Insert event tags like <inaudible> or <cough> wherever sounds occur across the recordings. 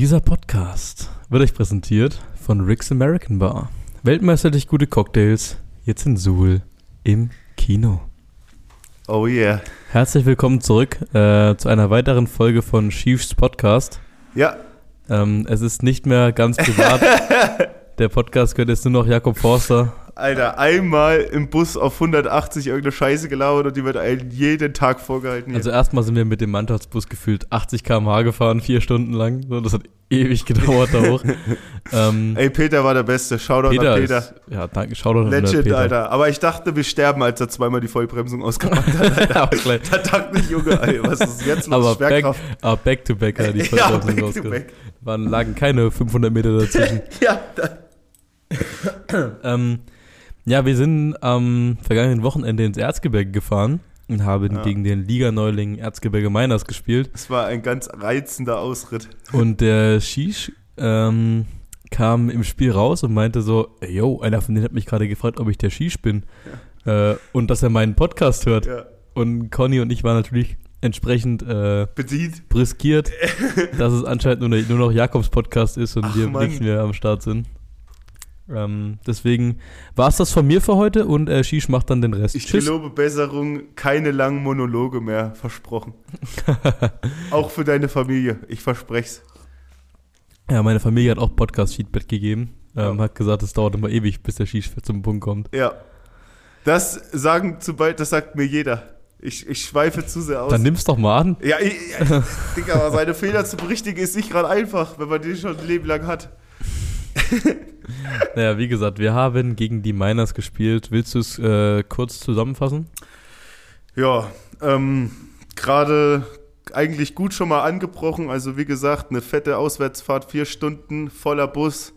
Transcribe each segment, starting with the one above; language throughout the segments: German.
Dieser Podcast wird euch präsentiert von Rick's American Bar. Weltmeisterlich gute Cocktails, jetzt in Suhl im Kino. Oh yeah. Herzlich willkommen zurück äh, zu einer weiteren Folge von Chiefs Podcast. Ja, Ähm, es ist nicht mehr ganz privat. <laughs> Der Podcast gehört jetzt nur noch Jakob Forster. Alter, einmal im Bus auf 180 irgendeine Scheiße gelaufen und die wird einem jeden Tag vorgehalten. Also erstmal sind wir mit dem Mannschaftsbus gefühlt 80 km/h gefahren, vier Stunden lang. So, das hat ewig gedauert da <laughs> hoch. ähm, Ey, Peter war der Beste. Shoutout Peter, an Peter. Ist, ja, danke, schau doch Legend, Alter. Aber ich dachte, wir sterben, als er zweimal die Vollbremsung ausgemacht hat. <laughs> Alter. da dachte ich, Junge, ey, was ist jetzt los? aber back, Schwerkraft. aber back to back hat die <laughs> ja, Vollbremsung back rausgeholt. back. Waren, lagen keine 500 Meter dazwischen. Ja, da, ähm, ja, wir sind am vergangenen Wochenende ins Erzgebirge gefahren und haben Ja. gegen den Liganeuling Erzgebirge Meiners gespielt. es war ein ganz reizender Ausritt. Und der Shish ähm, kam im Spiel raus und meinte so, "Ey, yo, einer von denen hat mich gerade gefragt, ob ich der Shish bin. Äh, und dass er meinen Podcast hört. Ja. Und Conny und ich waren natürlich entsprechend äh, Bedient. briskiert, <laughs> dass es anscheinend nur, nur noch Jakobs Podcast ist und Ach, wir Mann. nicht mehr am Start sind. Ähm, deswegen war es das von mir für heute und äh, Shish macht dann den Rest. Ich gelobe Besserung, keine langen Monologe mehr, versprochen. <laughs> Auch für deine Familie, ich versprech's. Ja, meine Familie hat auch Podcast-Feedback gegeben. Ähm, Ja. Hat gesagt, es dauert immer ewig, bis der Shish zum Punkt kommt. Ja. Das sagen zu bald, das sagt mir jeder. Ich, ich schweife zu sehr aus. Dann nimm's doch mal an. ja, ich, ja, Digga, aber seine Fehler zu berichtigen ist nicht gerade einfach, wenn man die schon ein Leben lang hat. <laughs> <laughs> Naja, wie gesagt, wir haben gegen die Miners gespielt. Willst du es äh, kurz zusammenfassen? Ja, ähm, gerade eigentlich gut schon mal angebrochen. Also wie gesagt, eine fette Auswärtsfahrt, vier Stunden, voller Bus.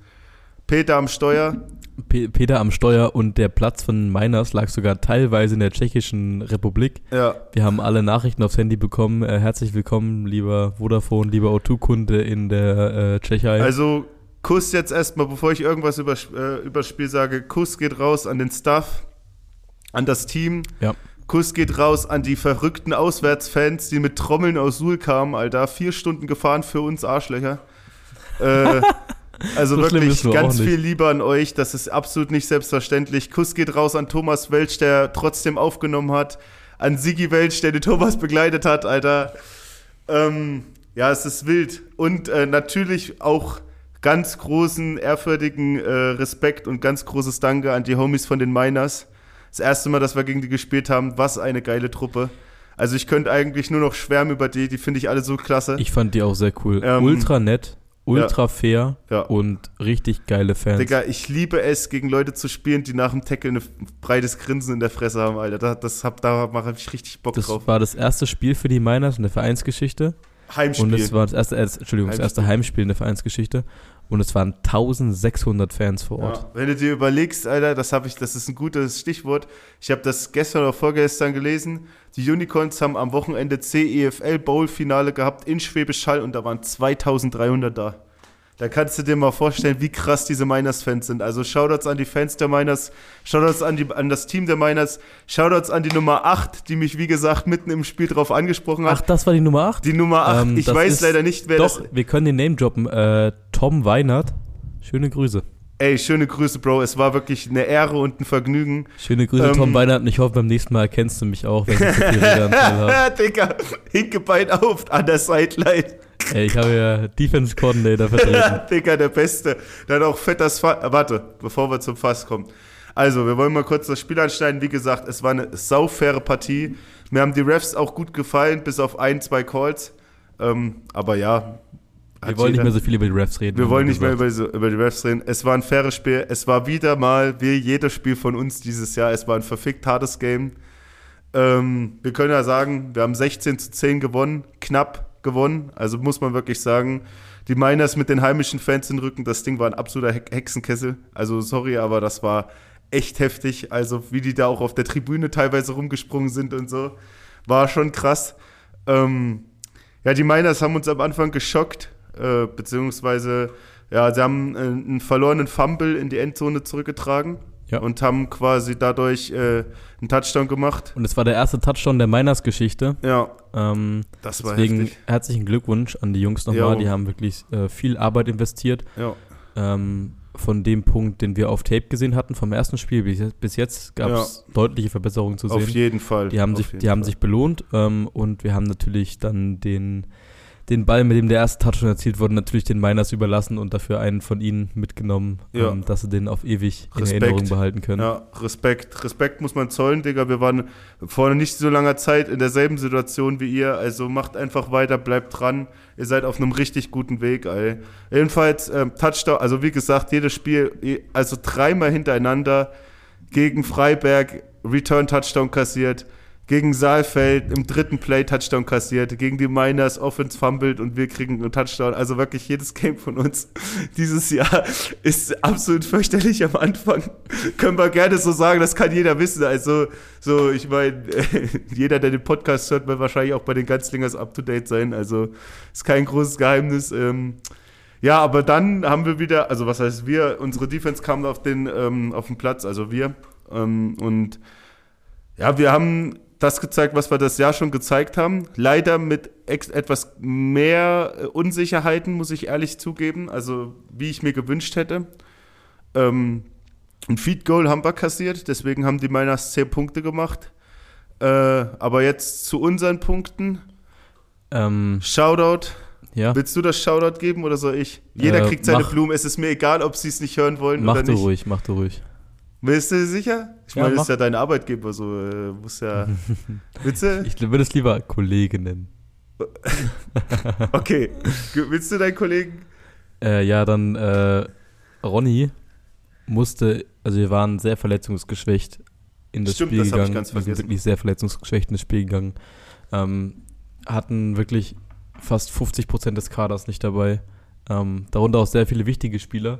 Peter am Steuer. Pe Peter am Steuer und der Platz von Miners lag sogar teilweise in der Tschechischen Republik. Ja, Wir haben alle Nachrichten aufs Handy bekommen. Äh, herzlich willkommen, lieber Vodafone, lieber O2-Kunde in der äh, Tschechei. also Kuss jetzt erstmal, bevor ich irgendwas über, äh, über das Spiel sage. Kuss geht raus an den Staff, an das Team. Ja. Kuss geht raus an die verrückten Auswärtsfans, die mit Trommeln aus Suhl kamen, Alter. Vier Stunden gefahren für uns Arschlöcher. Äh, <laughs> also So wirklich auch ganz viel Liebe an euch. Das ist absolut nicht selbstverständlich. Kuss geht raus an Thomas Welch, der trotzdem aufgenommen hat. An Sigi Welch, der den Thomas begleitet hat, Alter. Ähm, ja, es ist wild. Und äh, natürlich auch ganz großen, ehrfürchtigen äh, Respekt und ganz großes Danke an die Homies von den Miners. Das erste Mal, dass wir gegen die gespielt haben, was eine geile Truppe. Also ich könnte eigentlich nur noch schwärmen über die, die finde ich alle so klasse. ich fand die auch sehr cool. Ähm, ultra nett, ultra fair Ja. und richtig geile Fans. Digga, ich liebe es, gegen Leute zu spielen, die nach dem Tackle ein breites Grinsen in der Fresse haben, Alter. Da, das hab, da mache ich richtig Bock das drauf. war das erste Spiel für die Miners in der Vereinsgeschichte. Heimspiel. Und es war das erste, äh, Entschuldigung, das erste Heimspiel in der Vereinsgeschichte. Und es waren 1600 Fans vor Ort. Ja, wenn du dir überlegst, Alter, das habe ich, das ist ein gutes Stichwort. Ich habe das gestern oder vorgestern gelesen. Die Unicorns haben am Wochenende CEFL Bowl Finale gehabt in Schwäbisch Hall und da waren 2300 da. Da kannst du dir mal vorstellen, wie krass diese Miners-Fans sind. Also Shoutouts an die Fans der Miners, Shoutouts an, die, an das Team der Miners, Shoutouts an die Nummer 8, die mich, wie gesagt, mitten im Spiel drauf angesprochen hat. Ach, das war die Nummer 8? die Nummer 8, Ähm, ich weiß leider nicht, wer Doch, das wir können den Name droppen. Äh, Tom Weinert. Schöne Grüße. Ey, schöne Grüße, Bro. Es war wirklich eine Ehre und ein Vergnügen. Schöne Grüße, Ähm, Tom Weinert. Und ich hoffe, beim nächsten Mal erkennst du mich auch, wenn ich zu viel <laughs> Redeanteil habe. Digga, Hinkebein auf an der Sideline. Ey, ich habe ja Defense Coordinator vertreten. <laughs> Digga, der Beste. Dann auch fett das Fass. Warte, bevor wir zum Fass kommen. Also, wir wollen mal kurz das Spiel anschneiden. Wie gesagt, es war eine saufaire Partie. Mir haben die Refs auch gut gefallen, bis auf ein, zwei Calls. Ähm, aber ja. Wir hat wollen nicht jeder- mehr so viel über die Refs reden. wir wollen nicht mehr gesagt. über, so- über die Refs reden. Es war ein faires Spiel. Es war wieder mal, wie jedes Spiel von uns dieses Jahr, es war ein verfickt hartes Game. Ähm, wir können ja sagen, wir haben 16 zu 10 gewonnen, knapp gewonnen. Also muss man wirklich sagen, die Miners mit den heimischen Fans im Rücken, das Ding war ein absoluter He- Hexenkessel. Also sorry, aber das war echt heftig. Also wie die da auch auf der Tribüne teilweise rumgesprungen sind und so, war schon krass. Ähm, ja, die Miners haben uns am Anfang geschockt, äh, beziehungsweise, ja, sie haben äh, einen verlorenen Fumble in die Endzone zurückgetragen. Ja. und haben quasi dadurch äh, einen Touchdown gemacht. Und es war der erste Touchdown der Miners-Geschichte. Ja, Ähm, das war deswegen heftig. herzlichen Glückwunsch an die Jungs nochmal. Jo. Die haben wirklich äh, viel Arbeit investiert. Ja, Ähm, von dem Punkt, den wir auf Tape gesehen hatten, vom ersten Spiel bis jetzt, bis jetzt gab es deutliche Verbesserungen zu auf sehen. jeden Fall. Die haben auf sich, die haben Fall. sich belohnt ähm, und wir haben natürlich dann den, den Ball, mit dem der erste Touchdown erzielt wurde, natürlich den Miners überlassen und dafür einen von ihnen mitgenommen, Ja. ähm, dass sie den auf ewig in Respekt. Erinnerung behalten können. Ja, Respekt. Respekt muss man zollen, Digga. Wir waren vor nicht so langer Zeit in derselben Situation wie ihr. Also macht einfach weiter, bleibt dran. Ihr seid auf einem richtig guten Weg, ey. Jedenfalls, ähm, Touchdown, also wie gesagt, jedes Spiel, also dreimal hintereinander gegen Freiberg, Return Touchdown kassiert. Gegen Saalfeld im dritten Play Touchdown kassiert, gegen die Miners Offense fumbled und wir kriegen einen Touchdown. Also wirklich jedes Game von uns <laughs> dieses Jahr ist absolut fürchterlich am Anfang. <laughs> Können wir gerne so sagen, das kann jeder wissen. Also, so, ich meine, <laughs> jeder, der den Podcast hört, wird wahrscheinlich auch bei den Ganzlingers up to date sein. Also, ist kein großes Geheimnis. Ähm, ja, aber dann haben wir wieder, also was heißt wir, unsere Defense kam auf den, ähm, auf den Platz, also wir. Ähm, und ja, wir haben das gezeigt, was wir das Jahr schon gezeigt haben. Leider mit etwas mehr äh, Unsicherheiten, muss ich ehrlich zugeben. Also, wie ich mir gewünscht hätte. Ähm, ein Feed Goal haben wir kassiert, deswegen haben die Miners 10 Punkte gemacht. Äh, aber jetzt zu unseren Punkten. Ähm, Shoutout. ja, Willst du das Shoutout geben oder soll ich? Jeder Äh, kriegt seine mach- Blumen. Es ist mir egal, ob sie es nicht hören wollen mach oder du nicht. ruhig, mach du ruhig. Bist du sicher? Ich Ja, meine, das ist ja dein Arbeitgeber, so äh, muss ja. <laughs> Willst du? Ich würde es lieber Kollege nennen. <laughs> Okay. Willst du deinen Kollegen? Äh, ja, dann äh, Ronny musste, also wir waren sehr verletzungsgeschwächt in das Stimmt, Spiel das hab ich gegangen. ganz wir sind vergessen. wirklich sehr verletzungsgeschwächt in das Spiel gegangen. Ähm, hatten wirklich fast 50 Prozent des Kaders nicht dabei. Ähm, darunter auch sehr viele wichtige Spieler.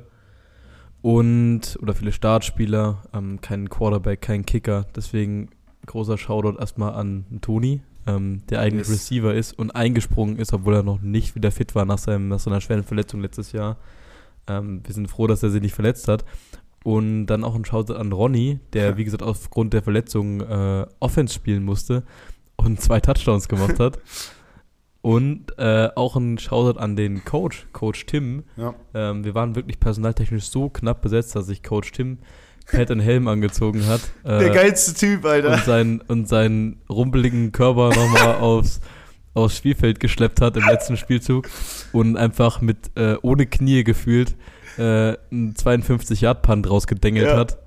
Und, oder viele Startspieler, ähm, kein Quarterback, kein Kicker. Deswegen großer Shoutout erstmal an Toni, ähm, der eigentlich Yes. Receiver ist und eingesprungen ist, obwohl er noch nicht wieder fit war nach, seinem, nach seiner schweren Verletzung letztes Jahr. Ähm, wir sind froh, dass er sich nicht verletzt hat. Und dann auch ein Shoutout an Ronny, der, wie gesagt, aufgrund der Verletzung äh, Offense spielen musste und zwei Touchdowns gemacht hat. <laughs> Und äh, auch ein Shoutout an den Coach, Coach Tim. Ja. Ähm, wir waren wirklich personaltechnisch so knapp besetzt, dass sich Coach Tim Pad und Helm angezogen hat. <laughs> Der äh, geilste Typ, Alter. und, seinen, und seinen rumpeligen Körper nochmal <laughs> aufs, aufs Spielfeld geschleppt hat im letzten Spielzug und einfach mit äh, ohne Knie gefühlt äh, einen 52-Yard-Punt rausgedengelt Ja. hat.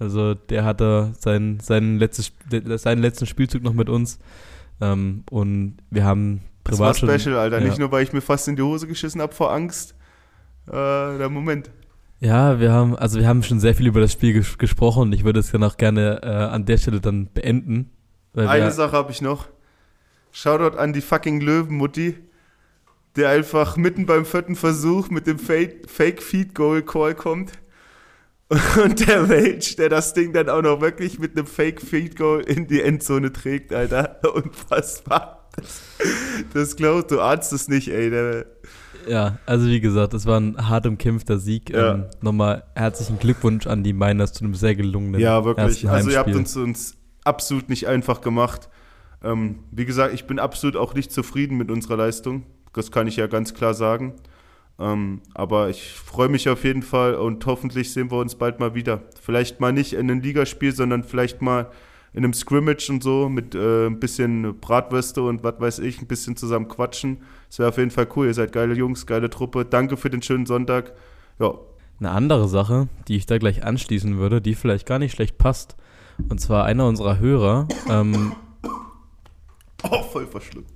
Also der hatte sein, sein letztes, seinen letzten Spielzug noch mit uns. Ähm, und wir haben Das war privat special, Alter. ja. Nicht nur, weil ich mir fast in die Hose geschissen habe vor Angst. Äh, der Moment. Ja, wir haben, also wir haben schon sehr viel über das Spiel ges gesprochen und ich würde es dann auch gerne äh, an der Stelle dann beenden. Eine Sache habe ich noch. Shoutout an die fucking Löwenmutti, der einfach mitten beim vierten Versuch mit dem Fake, Fake Feed Goal Call kommt. <laughs> Und der Welch, der das Ding dann auch noch wirklich mit einem Fake Feed Goal in die Endzone trägt, Alter. <laughs> Unfassbar. Das, glaubst du, ahnst es nicht, ey. Ja, also wie gesagt, es war ein hart umkämpfter Sieg. Ja. Ähm, nochmal herzlichen Glückwunsch an die Miners zu einem sehr gelungenen Ja, wirklich. Also ihr habt uns, uns absolut nicht einfach gemacht. Ähm, wie gesagt, ich bin absolut auch nicht zufrieden mit unserer Leistung. Das kann ich ja ganz klar sagen. Ähm, aber ich freue mich auf jeden Fall und hoffentlich sehen wir uns bald mal wieder. Vielleicht mal nicht in einem Ligaspiel, sondern vielleicht mal in einem Scrimmage und so mit äh, ein bisschen Bratwürste und was weiß ich, ein bisschen zusammen quatschen. Das wäre auf jeden Fall cool. Ihr seid geile Jungs, geile Truppe. Danke für den schönen Sonntag. Ja, Eine andere Sache, die ich da gleich anschließen würde, die vielleicht gar nicht schlecht passt. Und zwar einer unserer Hörer, <laughs> ähm, oh, voll verschluckt.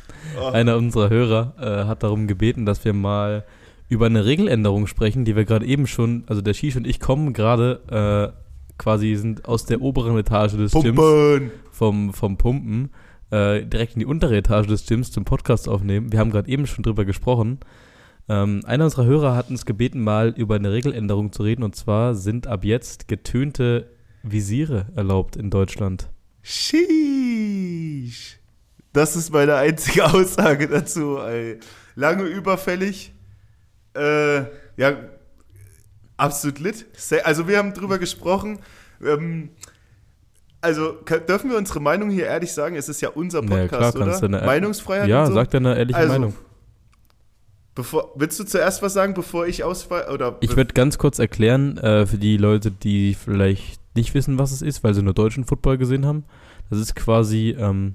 <laughs> einer unserer Hörer äh, hat darum gebeten, dass wir mal über eine Regeländerung sprechen, die wir gerade eben schon, also der Shish und ich kommen gerade äh, quasi sind aus der oberen Etage des Gyms Pumpen! vom, vom Pumpen äh, direkt in die untere Etage des Gyms zum Podcast aufnehmen. Wir haben gerade eben schon drüber gesprochen. Ähm, einer unserer Hörer hat uns gebeten, mal über eine Regeländerung zu reden. Und zwar sind ab jetzt getönte Visiere erlaubt in Deutschland. Sheesh. Das ist meine einzige <laughs> Aussage dazu. Ey. Lange überfällig. Äh, ja, Absolut lit. Also wir haben drüber gesprochen. Ähm, also dürfen wir unsere Meinung hier ehrlich sagen? Es ist ja unser Na ja, Podcast, klar, oder? du eine- Meinungsfreiheit Ja, so. sag deine ehrliche Also, Meinung. Bevor, willst du zuerst was sagen, bevor ich ausfall? Oder Ich würde ganz kurz erklären, äh, für die Leute, die vielleicht nicht wissen, was es ist, weil sie nur deutschen Football gesehen haben. Das ist quasi ähm,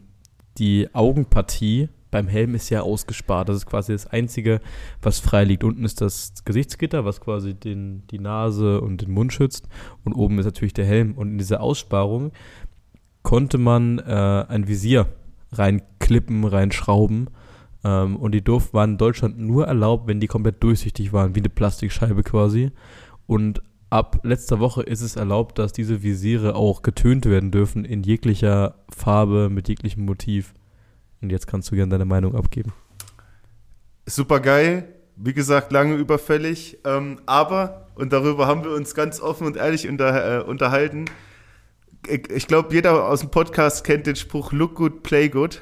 die Augenpartie beim Helm ist ja ausgespart. Das ist quasi das Einzige, was frei liegt. Unten ist das Gesichtsgitter, was quasi den, die Nase und den Mund schützt. Und oben ist natürlich der Helm. Und in dieser Aussparung konnte man äh, ein Visier reinklippen, reinschrauben. Ähm, und die durf waren in Deutschland nur erlaubt, wenn die komplett durchsichtig waren, wie eine Plastikscheibe quasi. Und ab letzter Woche ist es erlaubt, dass diese Visiere auch getönt werden dürfen in jeglicher Farbe, mit jeglichem Motiv. Und jetzt kannst du gerne deine Meinung abgeben. super geil. Wie gesagt, lange überfällig. Ähm, aber, und darüber haben wir uns ganz offen und ehrlich unter, äh, unterhalten. Ich, ich glaube, jeder aus dem Podcast kennt den Spruch Look good, play good.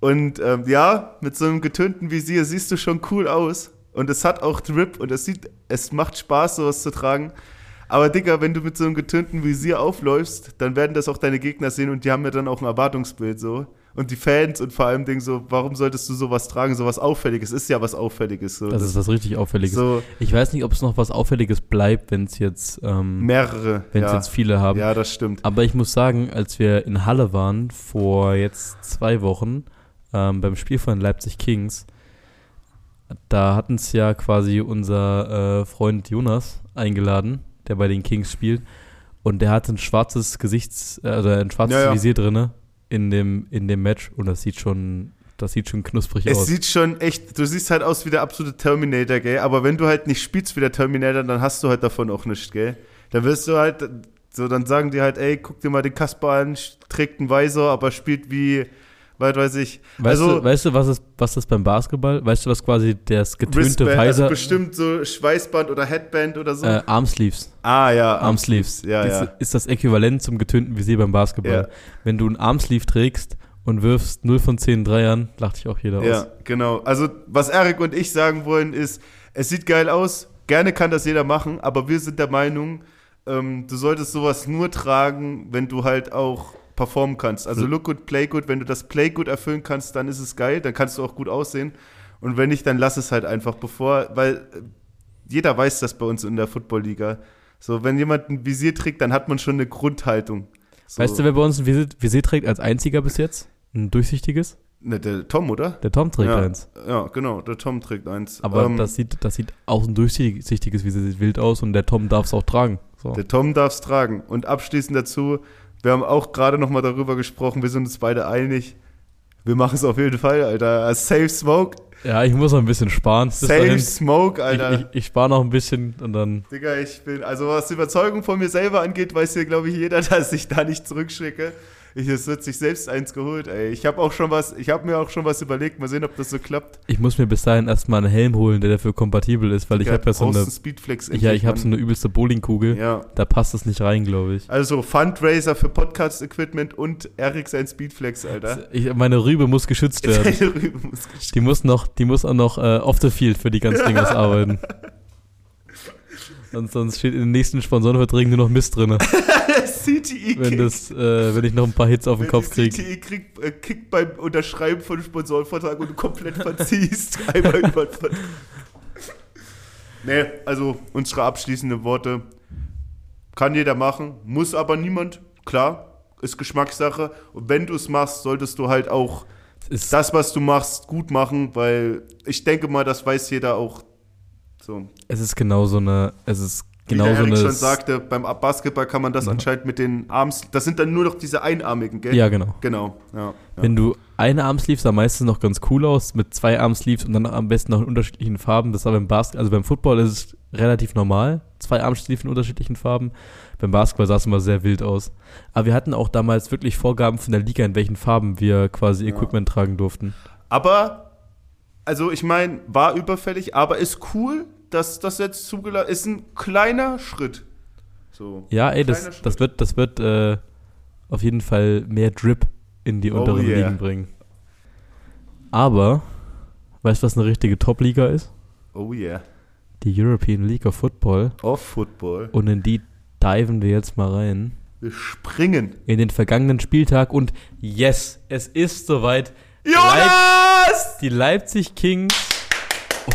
Und ähm, ja, mit so einem getönten Visier siehst du schon cool aus. Und es hat auch Drip und es sieht, es macht Spaß, sowas zu tragen. Aber Digga, wenn du mit so einem getönten Visier aufläufst, dann werden das auch deine Gegner sehen und die haben ja dann auch ein Erwartungsbild so. Und die Fans und vor allem Dingen so, warum solltest du sowas tragen, sowas Auffälliges? Ist ja was Auffälliges. So. Das ist was richtig Auffälliges. so Ich weiß nicht, ob es noch was Auffälliges bleibt, wenn es jetzt, ähm, mehrere. wenn es ja. jetzt viele haben. ja, das stimmt. Aber ich muss sagen, als wir in Halle waren, vor jetzt zwei Wochen, ähm, beim Spiel von Leipzig Kings, da hatten es ja quasi unser äh, Freund Jonas eingeladen, der bei den Kings spielt. Und der hatte ein schwarzes Gesichts-, also ein schwarzes Ja, ja. Visier drinne in dem, in dem Match. Und das sieht schon, das sieht schon knusprig Es aus. sieht schon echt, du siehst halt aus wie der absolute Terminator, gell? Aber wenn du halt nicht spielst wie der Terminator, dann hast du halt davon auch nichts, gell? Dann wirst du halt, so, dann sagen die halt, ey, guck dir mal den Kasper an, trägt einen Visor, aber spielt wie, weit weiß ich. Weißt, also, du, weißt du, was ist, was ist beim Basketball? Weißt du, was quasi das getönte Wristband, also Visor, bestimmt so Schweißband oder Headband oder so. äh, Armsleeves. ah, ja. Armsleeves. Ja, ist, ja. ist das Äquivalent zum getönten Visier beim Basketball. Ja. Wenn du ein Armsleeve trägst und wirfst 0 von 10 Dreiern, lacht dich auch jeder Ja, aus. genau. Also, was Erik und ich sagen wollen, ist, es sieht geil aus, gerne kann das jeder machen, aber wir sind der Meinung, ähm, du solltest sowas nur tragen, wenn du halt auch performen kannst. Also, look good, play good. Wenn du das Play good erfüllen kannst, dann ist es geil, dann kannst du auch gut aussehen. Und wenn nicht, dann lass es halt einfach bevor, weil äh, jeder weiß das bei uns in der Football-Liga. So, wenn jemand ein Visier trägt, dann hat man schon eine Grundhaltung. So, Weißt du, wer bei uns ein Visier, Visier trägt als einziger bis jetzt? Ein durchsichtiges? Ne, der Tom, oder? Der Tom trägt ja, eins. Ja, genau, der Tom trägt eins. Aber Ähm, das, sieht, das sieht auch ein durchsichtiges Visier sieht wild aus und der Tom darf es auch tragen. So. Der Tom darf es tragen. Und abschließend dazu, wir haben auch gerade noch mal darüber gesprochen, wir sind uns beide einig. Wir machen es auf jeden Fall, Alter. Safe Smoke. Ja, ich muss noch ein bisschen sparen. Bis Safe dahin. Smoke, Alter. Ich, ich, ich spare noch ein bisschen und dann. Digga, ich bin, also was die Überzeugung von mir selber angeht, weiß hier, glaube ich, jeder, <laughs> dass ich da nicht zurückschicke. Ich, es wird sich selbst eins geholt, ey. Ich habe auch schon was, ich habe mir auch schon was überlegt. Mal sehen, ob das so klappt. Ich muss mir bis dahin erstmal einen Helm holen, der dafür kompatibel ist, weil ich Ja, habe ja so eine. Speedflex. Ja, endlich, ich habe so eine übelste Bowlingkugel. Ja. Da passt es nicht rein, glaube ich. Also Fundraiser für Podcast-Equipment und Erik sein Speedflex, Alter. ich. Meine Rübe muss geschützt <laughs> werden. Seine Rübe muss gesch- Die muss noch, die muss auch noch äh, off the field für die ganzen <laughs> Dingers arbeiten. Sonst, sonst steht in den nächsten Sponsorenverträgen nur noch Mist drin, <laughs> CTE wenn, das, äh, wenn ich noch ein paar Hits auf den Wenn Kopf kriege. CTE kriegt, äh, kickt beim Unterschreiben von Sponsorenvertrag und du komplett verziehst. <laughs> Einmal über. Nee, also unsere abschließenden Worte. Kann jeder machen, muss aber niemand. Klar, ist Geschmackssache. Und wenn du es machst, solltest du halt auch Ist, das, was du machst, gut machen, weil ich denke mal, das weiß jeder auch. So. es ist genau so eine, es ist Wie genau der so Erik eine. schon sagte, beim Basketball kann man das Ja. anscheinend mit den Arms. Das sind dann nur noch diese einarmigen, gell? Ja, genau. Genau. Ja, ja. Wenn du eine Armsleeve sah meistens noch ganz cool aus, mit zwei Armsleeves und dann am besten noch in unterschiedlichen Farben. Das war beim Basketball, also beim Football ist es relativ normal. Zwei Armsleeves in unterschiedlichen Farben. Beim Basketball sah es immer sehr wild aus. Aber wir hatten auch damals wirklich Vorgaben von der Liga, in welchen Farben wir quasi. Equipment tragen durften. Aber, also ich meine, war überfällig, aber ist cool, dass das jetzt zugelassen ist. Ein kleiner Schritt. So. Ja, ey, das, Schritt. das wird, das wird äh, auf jeden Fall mehr Drip in die Oh unteren yeah. Ligen bringen. Aber, weißt du, was eine richtige Top-Liga ist? Oh yeah. die European League of Football. Of Football. Und in die diven wir jetzt mal rein. Wir springen. In den vergangenen Spieltag. Und yes, es ist soweit. Jonas! Die Leipzig Kings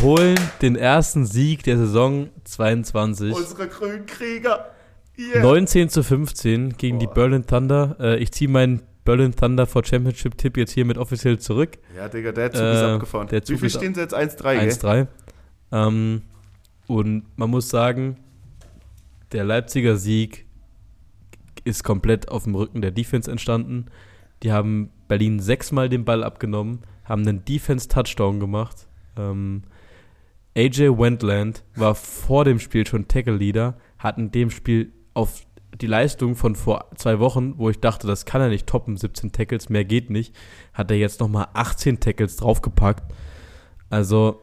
holen den ersten Sieg der Saison 22. Unsere grünen Krieger. Yeah. 19 zu 15 gegen die Boah. Berlin Thunder. Äh, ich ziehe meinen Berlin Thunder for Championship-Tipp jetzt hiermit offiziell zurück. Ja, Digga, der Zug Äh, ist abgefahren. der Zug Wie viel stehen sie jetzt? 1-3, gell? 1-3. Ähm, und man muss sagen, der Leipziger Sieg ist komplett auf dem Rücken der Defense entstanden. Die haben Berlin sechsmal den Ball abgenommen, haben einen Defense-Touchdown gemacht. Ähm, AJ Wendland war vor dem Spiel schon Tackle-Leader, hat in dem Spiel auf die Leistung von vor zwei Wochen, wo ich dachte, das kann er nicht toppen, 17 Tackles, mehr geht nicht, hat er jetzt nochmal 18 Tackles draufgepackt. Also,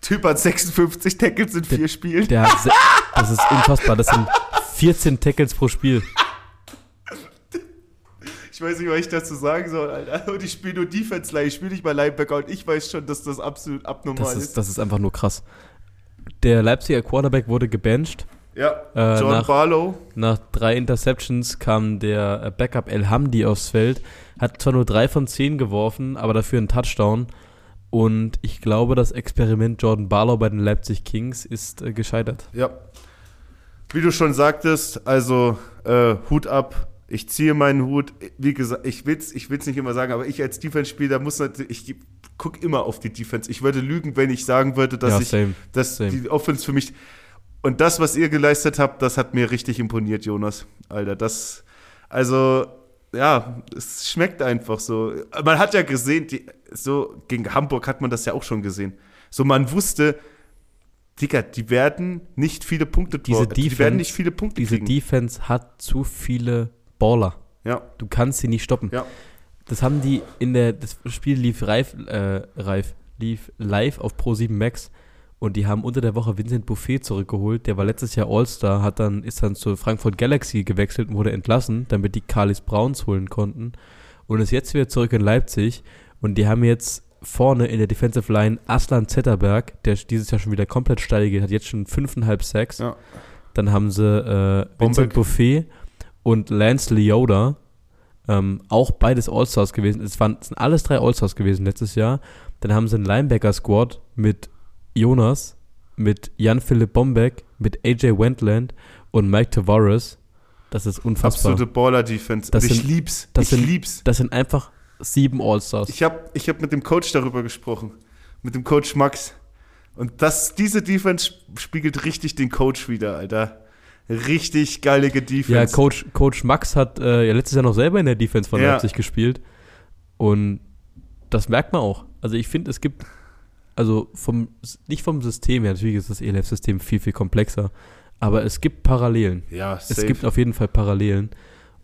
Typ hat 56 Tackles in vier Spielen. der hat, <laughs> das ist unfassbar, das sind 14 Tackles pro Spiel. Ich weiß nicht, was ich dazu sagen soll, Alter. <laughs> Und ich spiele nur Defense Line, ich spiele nicht mal Linebacker und ich weiß schon, dass das absolut abnormal Das ist. ist, das ist einfach nur krass. Der Leipziger Quarterback wurde gebencht. Ja, Äh, John nach- Barlow. Nach drei Interceptions kam der äh, Backup El Hamdi aufs Feld. Hat zwar nur drei von zehn geworfen, aber dafür einen Touchdown. Und ich glaube, das Experiment Jordan Barlow bei den Leipzig Kings ist äh, gescheitert. Ja. Wie du schon sagtest, also äh, Hut ab. Ich ziehe meinen Hut. Wie gesagt, ich will es ich will's nicht immer sagen, aber ich als Defense-Spieler muss natürlich, ich gucke immer auf die Defense. Ich würde lügen, wenn ich sagen würde, dass Ja, ich same, dass same. die Offense für mich. Und das, was ihr geleistet habt, das hat mir richtig imponiert, Jonas. Alter, das. Also, ja, es schmeckt einfach so. Man hat ja gesehen, die, so gegen Hamburg hat man das ja auch schon gesehen. So, man wusste, Digga, die werden nicht viele Punkte Diese die Defense- werden nicht viele Punkte Diese kriegen. Defense hat zu viele Baller. ja, Du kannst sie nicht stoppen. ja. Das haben die in der, das Spiel lief reif, äh, reif, lief live auf Pro7 Max und die haben unter der Woche Vincent Buffet zurückgeholt. Der war letztes Jahr All-Star, hat dann, ist dann zur Frankfurt Galaxy gewechselt und wurde entlassen, damit die Carlis Browns holen konnten und ist jetzt wieder zurück in Leipzig und die haben jetzt vorne in der Defensive Line Aslan Zetterberg, der dieses Jahr schon wieder komplett steil geht, hat jetzt schon fünfeinhalb Sacks. Ja. Dann haben sie äh, Vincent. Buffet und Lance Leoda, ähm, auch beides All-Stars gewesen. Es waren, es sind alles drei All-Stars gewesen letztes Jahr. Dann haben sie einen Linebacker-Squad mit Jonas, mit Jan-Philipp Bombeck, mit AJ Wendland und Mike Tavares. Das ist unfassbar. Absolute Baller-Defense. Ich sind- lieb's. das ich sind- lieb's. Das sind einfach sieben All-Stars. Ich habe ich hab mit dem Coach darüber gesprochen. Mit dem Coach Max. Und das, diese Defense spiegelt richtig den Coach wieder, Alter. Richtig geilige Defense. Ja, Coach, Coach Max hat äh, ja letztes Jahr noch selber in der Defense von Ja. Leipzig gespielt. Und das merkt man auch. Also ich finde, es gibt, also vom, nicht vom System her, natürlich ist das ELF-System viel, viel komplexer, aber es gibt Parallelen. Ja, Es safe. gibt auf jeden Fall Parallelen.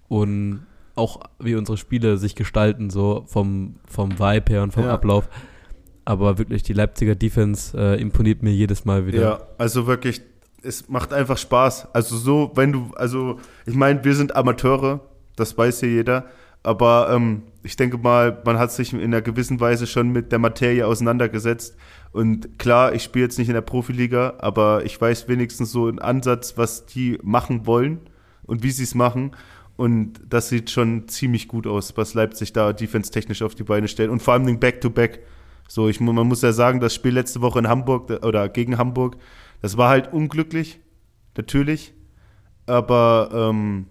Und auch wie unsere Spiele sich gestalten, so vom, vom Vibe her und vom Ja. Ablauf. Aber wirklich, die Leipziger Defense äh, imponiert mir jedes Mal wieder. Ja, also wirklich, es macht einfach Spaß. Also so, wenn du, also ich meine, wir sind Amateure, das weiß ja jeder, aber ähm, ich denke mal, man hat sich in einer gewissen Weise schon mit der Materie auseinandergesetzt. Und klar, ich spiele jetzt nicht in der Profiliga, aber ich weiß wenigstens so einen Ansatz, was die machen wollen und wie sie es machen. Und das sieht schon ziemlich gut aus, was Leipzig da defense-technisch auf die Beine stellt. Und vor allem Back-to-Back. So, ich, man muss ja sagen, das Spiel letzte Woche in Hamburg oder gegen Hamburg, das war halt unglücklich, natürlich. Aber ähm,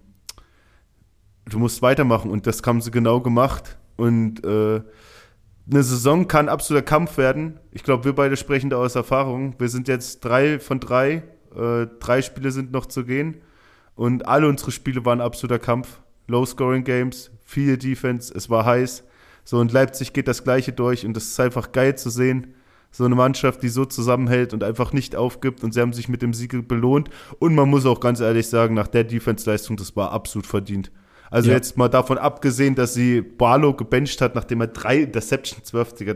du musst weitermachen und das haben sie genau gemacht. Und äh, eine Saison kann absoluter Kampf werden. Ich glaube, wir beide sprechen da aus Erfahrung. Wir sind jetzt drei von drei. Äh, drei Spiele sind noch zu gehen. Und alle unsere Spiele waren absoluter Kampf. Low-Scoring-Games, viel Defense, es war heiß. So, und Leipzig geht das Gleiche durch und es ist einfach geil zu sehen. So eine Mannschaft, die so zusammenhält und einfach nicht aufgibt und sie haben sich mit dem Sieg belohnt. Und man muss auch ganz ehrlich sagen, nach der Defense-Leistung, das war absolut verdient. Also Ja. jetzt mal davon abgesehen, dass sie Barlow gebencht hat, nachdem er drei Interceptions wirft. Der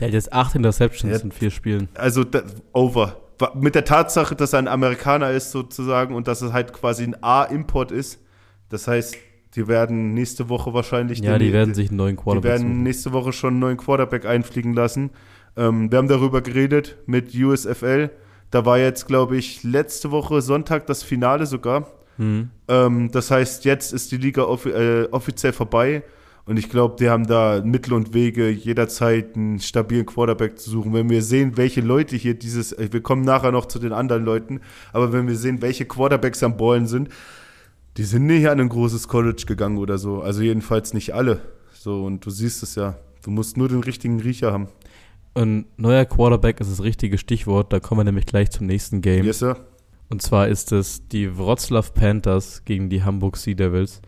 hat jetzt acht Interceptions Ja. in vier Spielen. also over. Mit der Tatsache, dass er ein Amerikaner ist sozusagen und dass es halt quasi ein A-Import ist. Das heißt, die werden nächste Woche wahrscheinlich Ja, den- die werden sich einen neuen die Quarterback werden suchen. nächste Woche schon einen neuen Quarterback einfliegen lassen. Ähm, wir haben darüber geredet mit USFL, Da war jetzt, glaube ich, letzte Woche Sonntag das Finale sogar. Hm. Ähm, das heißt, jetzt ist die Liga offi äh, offiziell vorbei. Und ich glaube, die haben da Mittel und Wege, jederzeit einen stabilen Quarterback zu suchen. Wenn wir sehen, welche Leute hier dieses, äh, wir kommen nachher noch zu den anderen Leuten, aber wenn wir sehen, welche Quarterbacks am Ballen sind, die sind nicht an ein großes College gegangen oder so. Also jedenfalls nicht alle. So, und du siehst es ja. Du musst nur den richtigen Riecher haben. Ein neuer Quarterback ist das richtige Stichwort. Da kommen wir nämlich gleich zum nächsten Game. Yes, sir. Und zwar ist es die Wroclaw Panthers gegen die Hamburg Sea Devils.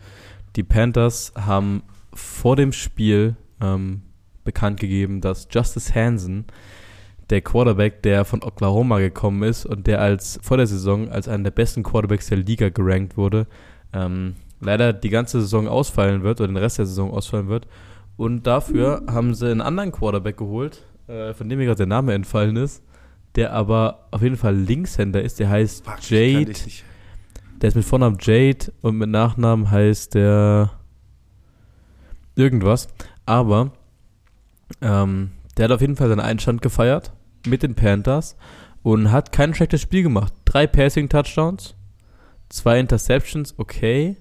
Die Panthers haben vor dem Spiel ähm, bekannt gegeben, dass Justice Hansen, der Quarterback, der von Oklahoma gekommen ist und der als vor der Saison als einer der besten Quarterbacks der Liga gerankt wurde, ähm, leider die ganze Saison ausfallen wird oder den Rest der Saison ausfallen wird. Und dafür haben sie einen anderen Quarterback geholt, äh, von dem mir gerade der Name entfallen ist, der aber auf jeden Fall Linkshänder ist. Der heißt Fuck, Jade. Der ist mit Vornamen Jade und mit Nachnamen heißt der irgendwas. Aber ähm, der hat auf jeden Fall seinen Einstand gefeiert mit den Panthers und hat kein schlechtes Spiel gemacht. Drei Passing-Touchdowns, zwei Interceptions, okay,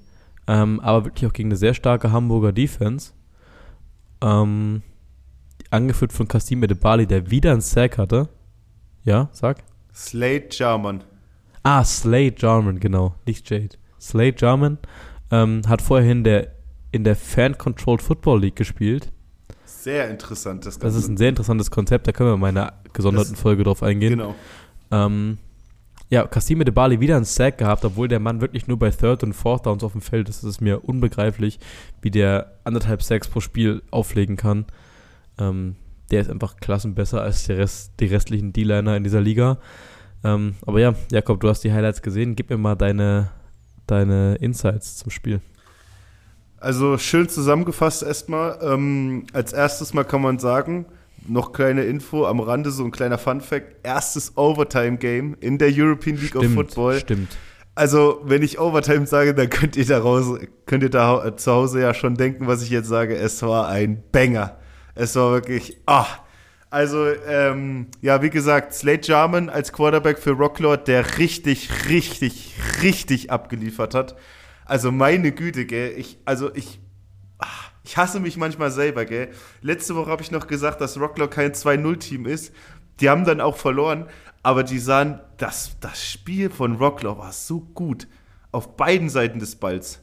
ähm, aber wirklich auch gegen eine sehr starke Hamburger Defense. Ähm, angeführt von Kasim Edebali, der wieder einen Sack hatte. Ja, sag. Slade Jarman. Ah, Slade Jarman, genau, nicht Jade. Slade Jarman ähm, hat vorhin der, in der Fan-Controlled Football League gespielt. Sehr interessant, das Das Ganze. ist ein sehr interessantes Konzept, da können wir in meiner gesonderten Das- Folge drauf eingehen. Genau. Ähm, ja, Kasim Bali wieder einen Sack gehabt, obwohl der Mann wirklich nur bei Third und Fourth Downs auf dem Feld ist. Das ist mir unbegreiflich, wie der anderthalb Sacks pro Spiel auflegen kann. Ähm, der ist einfach klassenbesser als der Rest, die restlichen D-Liner in dieser Liga. Ähm, aber ja, Jakob, du hast die Highlights gesehen. Gib mir mal deine, deine Insights zum Spiel. Also schön zusammengefasst erstmal. Ähm, als erstes mal kann man sagen, noch kleine Info am Rande, so ein kleiner Fun-Fact: erstes Overtime-Game in der European League of Football. stimmt. Also, wenn ich Overtime sage, dann könnt ihr daraus, könnt ihr da hau- zu Hause ja schon denken, was ich jetzt sage. Es war ein Banger. Es war wirklich, ah. Also, ähm, ja, wie gesagt, Slade Jarman als Quarterback für Rocklord, der richtig, richtig, richtig abgeliefert hat. Also, meine Güte, gell. Ich, also, ich, ah, ich hasse mich manchmal selber, gell. Letzte Woche habe ich noch gesagt, dass Rocklord kein 2-0-Team ist. Die haben dann auch verloren, aber die sahen, das, das Spiel von Rocklaw war so gut. Auf beiden Seiten des Balls.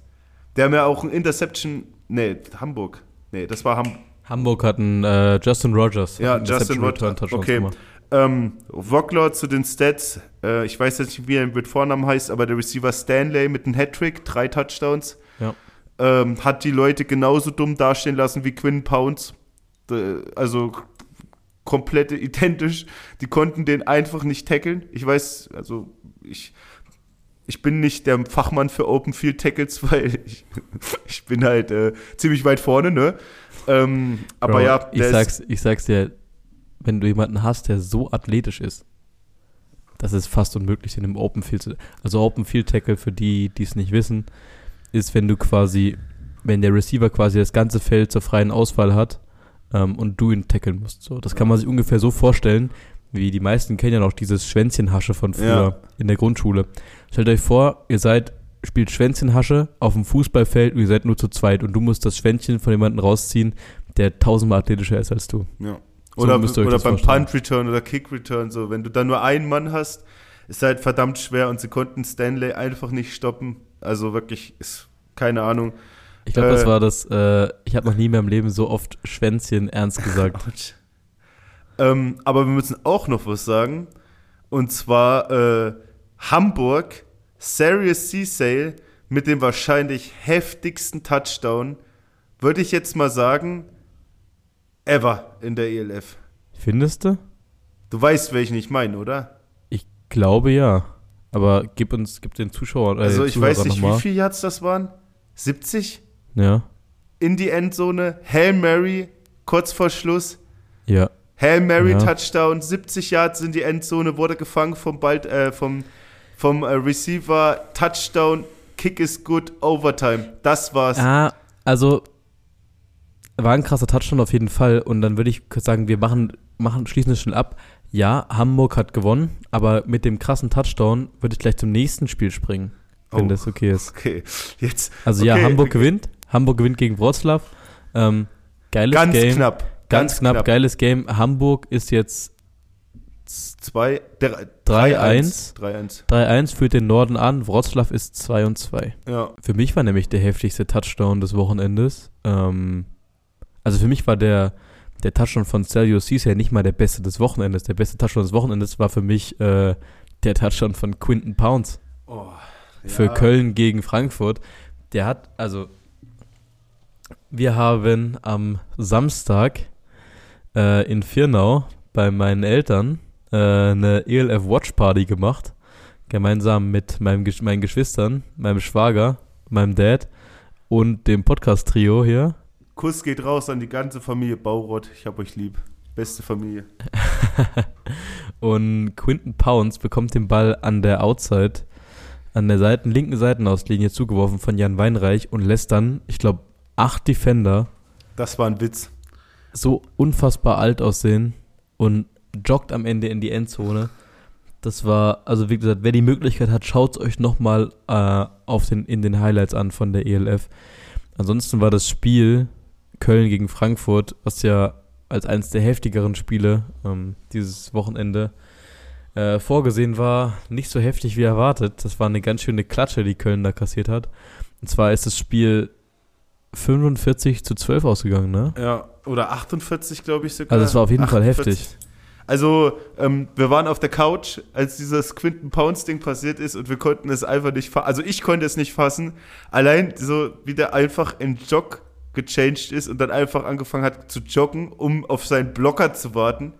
Der haben ja auch ein Interception, nee, Hamburg. Nee, das war Hamburg. Hamburg hat einen äh, Justin Rogers. Ja, Justin Rogers. Okay. Ähm, Rocklaw zu den Stats. Äh, ich weiß jetzt nicht, wie er mit Vornamen heißt, aber der Receiver Stanley mit einem Hattrick, drei Touchdowns. Ja. ähm, hat die Leute genauso dumm dastehen lassen wie Quinn Pounds. Äh, Also komplett identisch. Die konnten den einfach nicht tackeln. Ich weiß, also ich, ich bin nicht der Fachmann für Open Field Tackles, <laughs> weil ich, ich bin halt äh, ziemlich weit vorne, ne? Ähm, aber Bro, ja, ich sag's, ich sag's dir, wenn du jemanden hast, der so athletisch ist, das ist fast unmöglich in einem Open Field zu. Also Open Field Tackle, für die, die es nicht wissen, ist, wenn du quasi, wenn der Receiver quasi das ganze Feld zur freien Auswahl hat ähm, und du ihn tackeln musst. So, das kann man sich ungefähr so vorstellen, wie die meisten kennen ja noch dieses Schwänzchenhasche von früher Ja. in der Grundschule. Stellt euch vor, ihr seid spielt Schwänzchenhasche auf dem Fußballfeld und ihr seid nur zu zweit und du musst das Schwänzchen von jemandem rausziehen, der tausendmal athletischer ist als du. ja. So Oder, euch oder beim vorstellen. Punt Return oder Kick Return, so, wenn du da nur einen Mann hast, ist halt verdammt schwer und sie konnten Stanley einfach nicht stoppen. Also wirklich, ist keine Ahnung. Ich glaube, Äh. das war das, äh, ich habe noch nie in meinem Leben so oft Schwänzchen ernst gesagt. Ähm, aber wir müssen auch noch was sagen. Und zwar äh, Hamburg, Serious Sea mit dem wahrscheinlich heftigsten Touchdown, würde ich jetzt mal sagen, ever in der ELF. Findest du? Du weißt, welchen ich meine, oder? Ich glaube ja. Aber gib uns, gib den Zuschauern. Äh, Also ich weiß Zuhörern nicht, noch mal. wie viele Yards das waren. 70 Ja. in die Endzone. Hail Mary, kurz vor Schluss. Ja. Hail Mary Ja. Touchdown, 70 Yards in die Endzone, wurde gefangen vom, Ball, äh, vom, vom äh, Receiver. Touchdown, Kick is good, Overtime. Das war's. Ah, also war ein krasser Touchdown auf jeden Fall. Und dann würde ich sagen, wir machen, machen schließen es schnell ab. Ja, Hamburg hat gewonnen, aber mit dem krassen Touchdown würde ich gleich zum nächsten Spiel springen, wenn Oh. das okay ist. Okay, jetzt. Also ja, Okay, Hamburg okay. gewinnt. Hamburg gewinnt gegen Wroclaw. Ähm, geiles Ganz Game. knapp. Ganz, knapp, geiles Game. Hamburg ist jetzt Zwei, der- 3-1. 3-1. 3-1, führt den Norden an. Wroclaw ist 2 und 2. Ja. Für mich war nämlich der heftigste Touchdown des Wochenendes. Ähm, also für mich war der, der Touchdown von Celio Ceesay nicht mal der beste des Wochenendes. Der beste Touchdown des Wochenendes war für mich äh, der Touchdown von Quinton Pounds Oh, für ja. Köln gegen Frankfurt. Der hat, also wir haben am Samstag äh, in Firnau bei meinen Eltern äh, eine ELF Watch Party gemacht. Gemeinsam mit meinem, Gesch- meinen Geschwistern, meinem Schwager, meinem Dad und dem Podcast-Trio hier. Kuss geht raus an die ganze Familie Baurott. Ich hab euch lieb. Beste Familie. <laughs> Und Quinton Pounds bekommt den Ball an der Outside, an der Seiten, linken Seitenauslinie zugeworfen von Jan Weinreich und lässt dann, ich glaube, acht Defender Das war ein Witz. so unfassbar alt aussehen und joggt am Ende in die Endzone. Das war, also wie gesagt, wer die Möglichkeit hat, schaut es euch nochmal äh, auf den, in den Highlights an von der ELF. Ansonsten war das Spiel Köln gegen Frankfurt, was ja als eines der heftigeren Spiele ähm, dieses Wochenende äh, vorgesehen war, nicht so heftig wie erwartet. Das war eine ganz schöne Klatsche, die Köln da kassiert hat. Und zwar ist das Spiel 45 zu 12 ausgegangen, ne? Ja, oder 48, glaube ich sogar. Also es war auf jeden Fall 48. heftig. Also, ähm, wir waren auf der Couch, als dieses Quinton Pounds Ding passiert ist und wir konnten es einfach nicht fassen. Also ich konnte es nicht fassen. Allein so, wie der einfach in Jog gechanged ist und dann einfach angefangen hat zu joggen, um auf seinen Blocker zu warten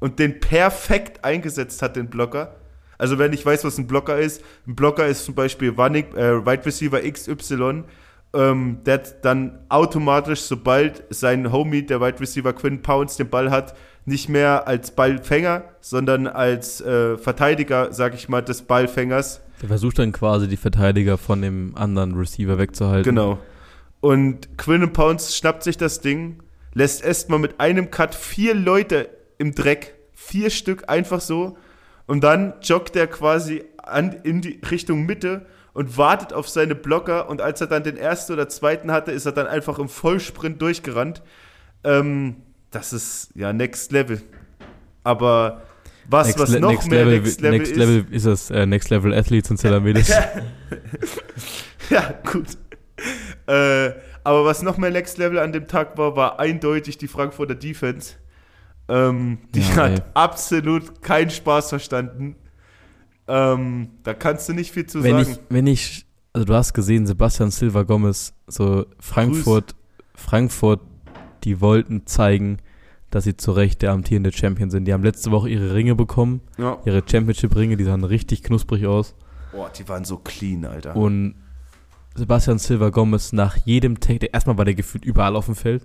und den perfekt eingesetzt hat, den Blocker. Also wenn ich weiß, was ein Blocker ist, ein Blocker ist zum Beispiel Running, äh, Wide Receiver XY, ähm, der dann automatisch, sobald sein Homie, der Wide Receiver Quinn Pounds, den Ball hat, nicht mehr als Ballfänger, sondern als äh, Verteidiger, sag ich mal, des Ballfängers. Der versucht dann quasi die Verteidiger von dem anderen Receiver wegzuhalten. Genau. Und Quinn Pounds schnappt sich das Ding, lässt erstmal mit einem Cut vier Leute im Dreck, vier Stück einfach so. Und dann joggt er quasi an, in die Richtung Mitte und wartet auf seine Blocker. Und als er dann den ersten oder zweiten hatte, ist er dann einfach im Vollsprint durchgerannt. Ähm, das ist ja Next Level. Aber was, Next, was noch Next mehr Level, Next Level Next ist. Level ist das äh, Next Level Athletes und Celamedes. <laughs> Ja, gut. äh, aber was noch mehr Next Level an dem Tag war, war eindeutig die Frankfurter Defense. Ähm, die Ja, hat ey. absolut keinen Spaß verstanden. Ähm, da kannst du nicht viel zu wenn sagen. ich, wenn ich, also du hast gesehen, Sebastian Silva Gomez, so Frankfurt, Frankfurt, die wollten zeigen, dass sie zu Recht der amtierende Champion sind. Die haben letzte Woche ihre Ringe bekommen, ja. ihre Championship-Ringe, die sahen richtig knusprig aus. Boah, die waren so clean, Alter. Und Sebastian Silva Gomez nach jedem Tackle, erstmal war der gefühlt überall auf dem Feld.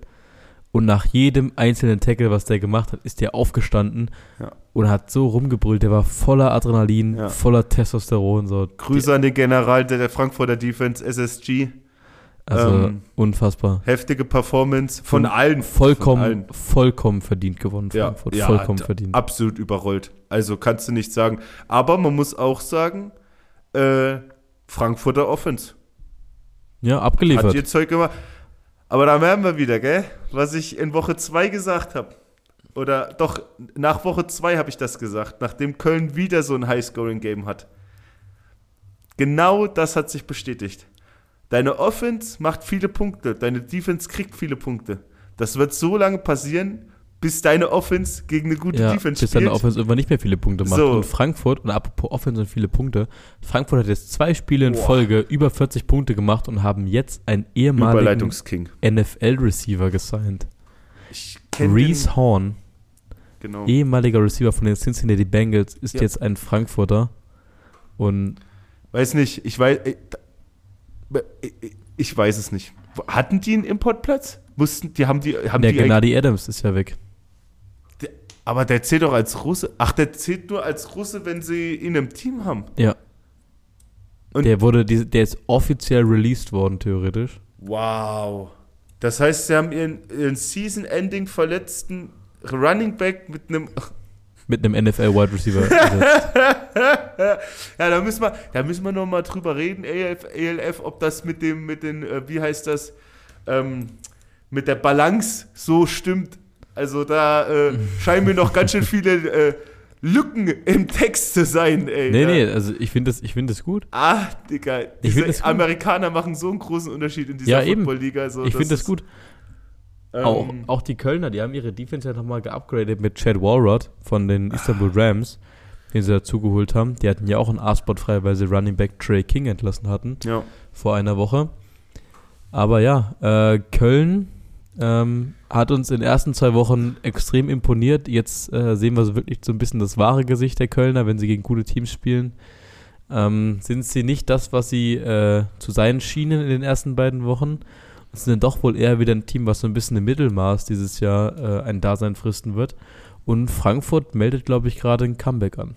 Und nach jedem einzelnen Tackle, was der gemacht hat, ist der aufgestanden Ja. und hat so rumgebrüllt. Der war voller Adrenalin, Ja. voller Testosteron. So. Grüße an den General der, der Frankfurter Defense, SSG. Also Ähm, unfassbar. Heftige Performance von, Von allen. Vollkommen, Von allen. vollkommen verdient gewonnen, Ja, Frankfurt. ja, vollkommen d- verdient. Absolut überrollt. Also kannst du nicht sagen. Aber man muss auch sagen, äh, Frankfurter Offense. ja, Hat abgeliefert. ihr Zeug gemacht. Aber da merken wir wieder, gell? Was ich in Woche 2 gesagt habe. Oder doch, nach Woche 2 habe ich das gesagt, nachdem Köln wieder so ein High-Scoring-Game hat. Genau das hat sich bestätigt. Deine Offense macht viele Punkte, deine Defense kriegt viele Punkte. Das wird so lange passieren, bis deine Offense gegen eine gute ja, Defense bis dann der spielt. Offense irgendwann nicht mehr viele Punkte macht. So. Und Frankfurt, und apropos Offense und viele Punkte, Frankfurt hat jetzt zwei Spiele in Boah. Folge über 40 Punkte gemacht und haben jetzt einen ehemaligen. NFL-Receiver gesigned. Reese Horn, genau. ehemaliger Receiver von den Cincinnati Bengals, ist Ja. jetzt ein Frankfurter. Und Weiß nicht, ich weiß. Ich weiß es nicht. Hatten die einen Importplatz? Mussten, die haben die. Haben der die Gennady Adams ist ja weg. der, aber der zählt doch als Russe. Ach, der zählt nur als Russe, wenn sie ihn im Team haben. Ja. Und- der wurde, der ist offiziell released worden, theoretisch. Wow. Das heißt, sie haben ihren, ihren Season-Ending verletzten Running Back mit einem mit einem NFL-Wide Receiver <laughs> ja, da müssen wir, da müssen wir noch mal drüber reden, ELF, ELF ob das mit dem, mit den, äh, wie heißt das, ähm, mit der Balance so stimmt. Also da äh, <laughs> scheinen mir noch ganz schön viele äh, Lücken im Text zu sein, ey. Nee, ja. nee, also ich finde das, ich find das gut. Ah, Digga. Ich Diese das gut. Amerikaner machen so einen großen Unterschied in dieser Ja, eben. Football-Liga. Also ich finde das ist, gut. ähm, Auch, auch die Kölner, die haben ihre Defense ja nochmal geupgradet mit Chad Walrod von den Istanbul Rams, den sie dazugeholt haben. Die hatten ja auch einen A-Spot frei, weil sie Running Back Trey King entlassen hatten Ja. vor einer Woche. Aber ja, äh, Köln ähm, hat uns in den ersten zwei Wochen extrem imponiert. Jetzt äh, sehen wir so wirklich so ein bisschen das wahre Gesicht der Kölner, wenn sie gegen gute Teams spielen. Ähm, sind sie nicht das, was sie äh, zu sein schienen in den ersten beiden Wochen? Und sind dann doch wohl eher wieder ein Team, was so ein bisschen im Mittelmaß dieses Jahr äh, ein Dasein fristen wird. Und Frankfurt meldet, glaube ich, gerade ein Comeback an.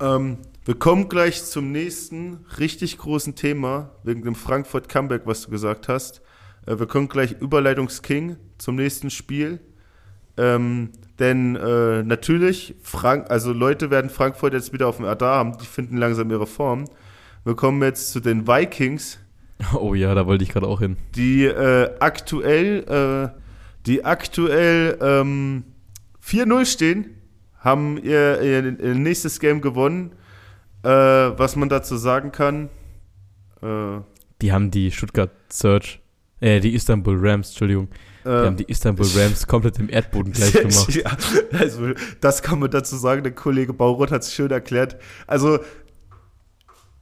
Ähm, wir kommen gleich zum nächsten richtig großen Thema, wegen dem Frankfurt Comeback, was du gesagt hast. Äh, wir kommen gleich Überleitungsking zum nächsten Spiel. Ähm, denn äh, natürlich, Frank also Leute werden Frankfurt jetzt wieder auf dem Radar haben, die finden langsam ihre Form. Wir kommen jetzt zu den Vikings, <laughs> Oh ja, da wollte ich gerade auch hin. die äh, aktuell, äh, die aktuell ähm, 4-0 stehen, haben ihr, ihr, ihr nächstes Game gewonnen. Äh, was man dazu sagen kann, äh, Die haben die Stuttgart Search, äh, die Istanbul Rams, Entschuldigung. Die äh, haben die Istanbul Rams komplett im Erdboden <laughs> gleich gemacht. ja, also, das kann man dazu sagen. Der Kollege Baurott hat es schön erklärt. Also,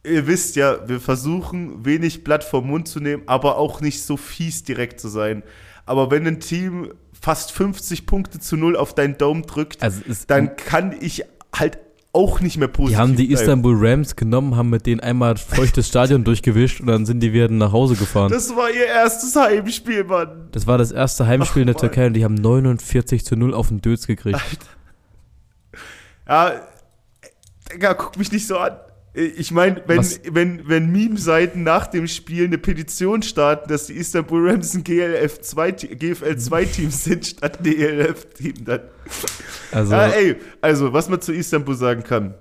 ihr wisst ja, wir versuchen, wenig Blatt vom Mund zu nehmen, aber auch nicht so fies direkt zu sein. Aber wenn ein Team fast 50 Punkte zu null auf deinen Daumen drückt, Also dann kann ich halt auch nicht mehr positiv die haben die bleiben. Istanbul Rams genommen, haben mit denen einmal feuchtes Stadion <laughs> durchgewischt und dann sind die wieder nach Hause gefahren. Das, Das war ihr erstes Heimspiel, Mann. war das erste Heimspiel in der Ach, Mann. Türkei und die haben 49 zu 0 auf den Dötz gekriegt. Ja, Digga, guck mich nicht so an. Ich meine, wenn, Was? wenn, wenn Meme-Seiten nach dem Spiel eine Petition starten, dass die Istanbul Rams ein GLF 2, GFL 2 Team sind, statt ein ELF-Team, dann. Also, Ja, ey, also, was man zu Istanbul sagen kann.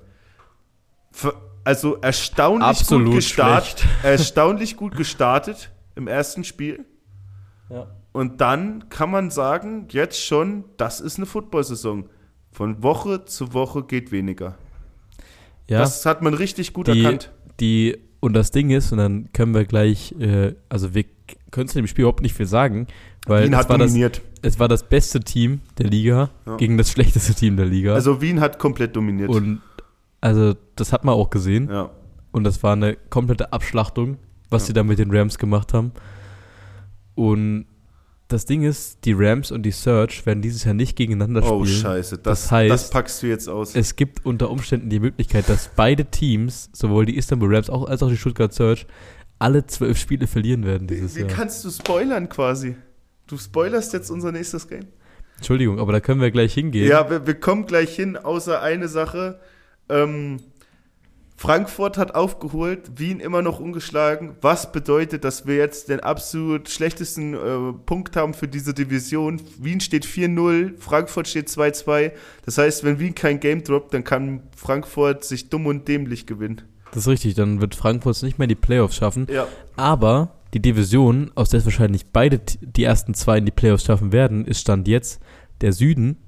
Also, erstaunlich gut gestartet. Erstaunlich gut gestartet im ersten Spiel. ja. Und dann kann man sagen, jetzt schon, das ist eine Football-Saison. Von Woche zu Woche geht weniger. Ja. Das hat man richtig gut die, erkannt. die, und das Ding ist, und dann können wir gleich, äh, also wir können zu dem Spiel überhaupt nicht viel sagen, weil Wien es hat war, das, dominiert. es war das beste Team der Liga Ja. gegen das schlechteste Team der Liga. Also Wien hat komplett dominiert. und also das hat man auch gesehen. ja. Und das war eine komplette Abschlachtung, was Ja. sie da mit den Rams gemacht haben. Und das Ding ist, die Rams und die Surge werden dieses Jahr nicht gegeneinander Oh spielen. Scheiße, das, Das heißt, das packst du jetzt aus. Es gibt unter Umständen die Möglichkeit, dass beide Teams, sowohl die Istanbul Rams auch, als auch die Stuttgart Surge, alle zwölf Spiele verlieren werden dieses Wie Jahr. kannst du spoilern quasi? Du spoilerst jetzt unser nächstes Game? Entschuldigung, aber da können wir gleich hingehen. Ja, wir, wir kommen gleich hin, außer eine Sache. Ähm, Frankfurt hat aufgeholt, Wien immer noch ungeschlagen. Was bedeutet, dass wir jetzt den absolut schlechtesten äh, Punkt haben für diese Division? Wien steht 4-0, Frankfurt steht 2-2. Das heißt, wenn Wien kein Game droppt, dann kann Frankfurt sich dumm und dämlich gewinnen. Das ist richtig, dann wird Frankfurt es nicht mehr in die Playoffs schaffen. Ja. Aber die Division, aus der es wahrscheinlich beide die ersten zwei in die Playoffs schaffen werden, ist Stand jetzt der Süden.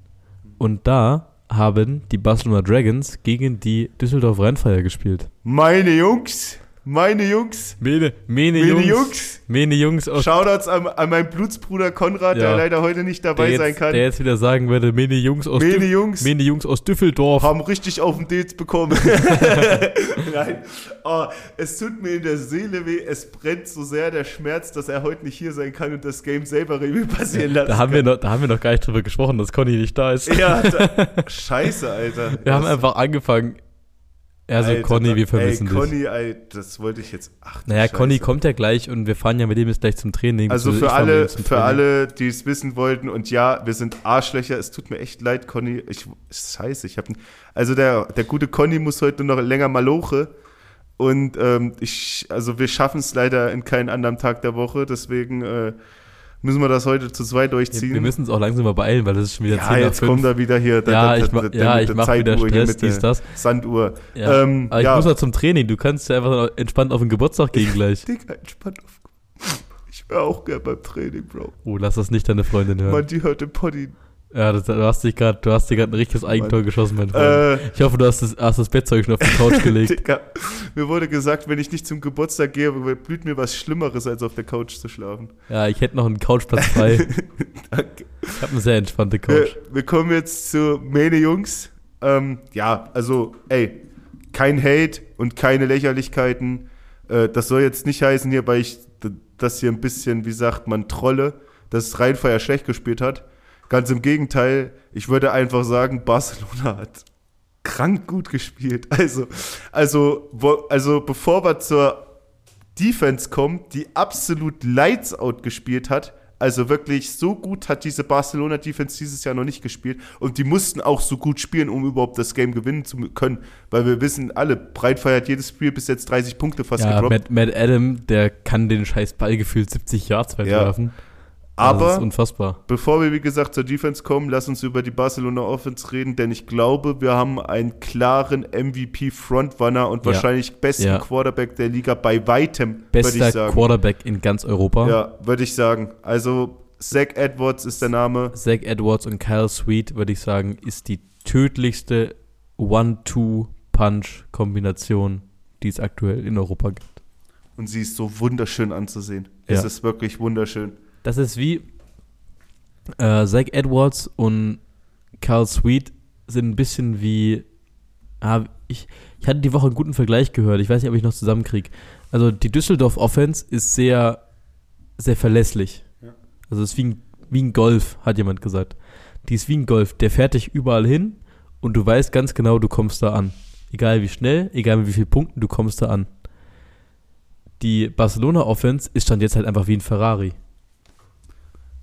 Und da haben die Barcelona Dragons gegen die Düsseldorf Rheinfire gespielt. Meine Jungs, meine Jungs, Mene, Mene, meine Jungs, Jungs. Mene Jungs aus Shoutouts an, an meinen Blutsbruder Konrad, der Ja. leider heute nicht dabei der sein jetzt, kann. der jetzt wieder sagen würde, Mene Jungs aus, Meine Düf- Jungs. Mene Jungs aus Düsseldorf. haben richtig auf den Dates bekommen. <laughs> <laughs> Nein, oh, es tut mir in der Seele weh, es brennt so sehr der Schmerz, dass er heute nicht hier sein kann und das Game selber Revue passieren lassen Da haben, wir kann. noch, da haben wir noch gar nicht drüber gesprochen, dass Conny nicht da ist. Ja, da, <laughs> scheiße, Alter. Wir haben Das- einfach angefangen. Also Alter, Conny, wir vermissen ey, dich. Conny, das wollte ich jetzt. Ach, Naja, Scheiße. Conny kommt ja gleich und wir fahren ja mit dem jetzt gleich zum Training. Also beziehungsweise für alle, für alle, die es wissen wollten und ja, wir sind Arschlöcher. Es tut mir echt leid, Conny. Ich, scheiße, ich habe, also der, der gute Conny muss heute noch länger maloche und ähm, ich, also wir schaffen es leider in keinen anderen Tag der Woche. Deswegen äh, Müssen wir das heute zu zweit durchziehen? wir müssen uns auch langsam mal beeilen, weil das ist schon wieder ja, 10 nach jetzt 5. kommt er wieder hier. ja, ich, ma, ja, ich mache wieder Stress, der dies, das. Sanduhr. Ja. Ähm, Aber ich ja. muss noch zum Training. Du kannst ja einfach entspannt auf den Geburtstag gehen gleich. <laughs> Digga, entspannt auf. Ich wäre auch gern beim Training, Bro. Oh, lass das nicht deine Freundin hören. Mann, die hört den Poddy. Ja, das, du hast dich gerade, du hast dir gerade ein richtiges Eigentor geschossen, mein Freund. Äh, ich hoffe, du hast das, hast das Bettzeug schon auf die Couch <laughs> gelegt. Digga, mir wurde gesagt, wenn ich nicht zum Geburtstag gehe, blüht mir was Schlimmeres, als auf der Couch zu schlafen. ja, ich hätte noch einen Couchplatz frei. <laughs> Danke. Ich habe eine sehr entspannte Wir, Couch. wir kommen jetzt zu Mene Jungs. Ähm, ja, also, ey, kein Hate und keine Lächerlichkeiten. Äh, das soll jetzt nicht heißen hier, weil ich das hier ein bisschen, wie sagt man, trolle, dass Rheinfeier schlecht gespielt hat. Ganz im Gegenteil, ich würde einfach sagen, Barcelona hat krank gut gespielt. <laughs> Also, also, also bevor wir zur Defense kommen, die absolut Lights Out gespielt hat. Also wirklich so gut hat diese Barcelona Defense dieses Jahr noch nicht gespielt. Und die mussten auch so gut spielen, um überhaupt das Game gewinnen zu können. Weil wir wissen alle, Breitfeier hat jedes Spiel bis jetzt 30 Punkte fast Ja, gedroppt. Matt, Matt Adam, der kann den scheiß Ball gefühlt 70 Yards weit Ja. werfen. Also das Aber ist unfassbar. Bevor wir, wie gesagt, zur Defense kommen, lass uns über die Barcelona Offense reden, denn ich glaube, wir haben einen klaren MVP-Frontrunner und Ja. wahrscheinlich besten Ja. Quarterback der Liga bei weitem, würde ich Bester sagen. Quarterback in ganz Europa. Ja, würde ich sagen. Also, Zach Edwards ist der Name. Zach Edwards und Kyle Sweet, würde ich sagen, ist die tödlichste One-Two-Punch-Kombination, die es aktuell in Europa gibt. Und sie ist so wunderschön anzusehen. Es Ja. ist wirklich wunderschön. Das ist wie äh, Zach Edwards und Kyle Sweet sind ein bisschen wie. Ah, ich, ich hatte die Woche einen guten Vergleich gehört. Ich weiß nicht, ob ich noch zusammenkriege. Also die Düsseldorf Offense ist sehr, sehr verlässlich. Ja. Also es ist wie ein, wie ein Golf, hat jemand gesagt. Die ist wie ein Golf. Der fährt dich überall hin und du weißt ganz genau, du kommst da an. Egal wie schnell, egal mit wie vielen Punkten, du kommst da an. Die Barcelona Offense ist stand jetzt halt einfach wie ein Ferrari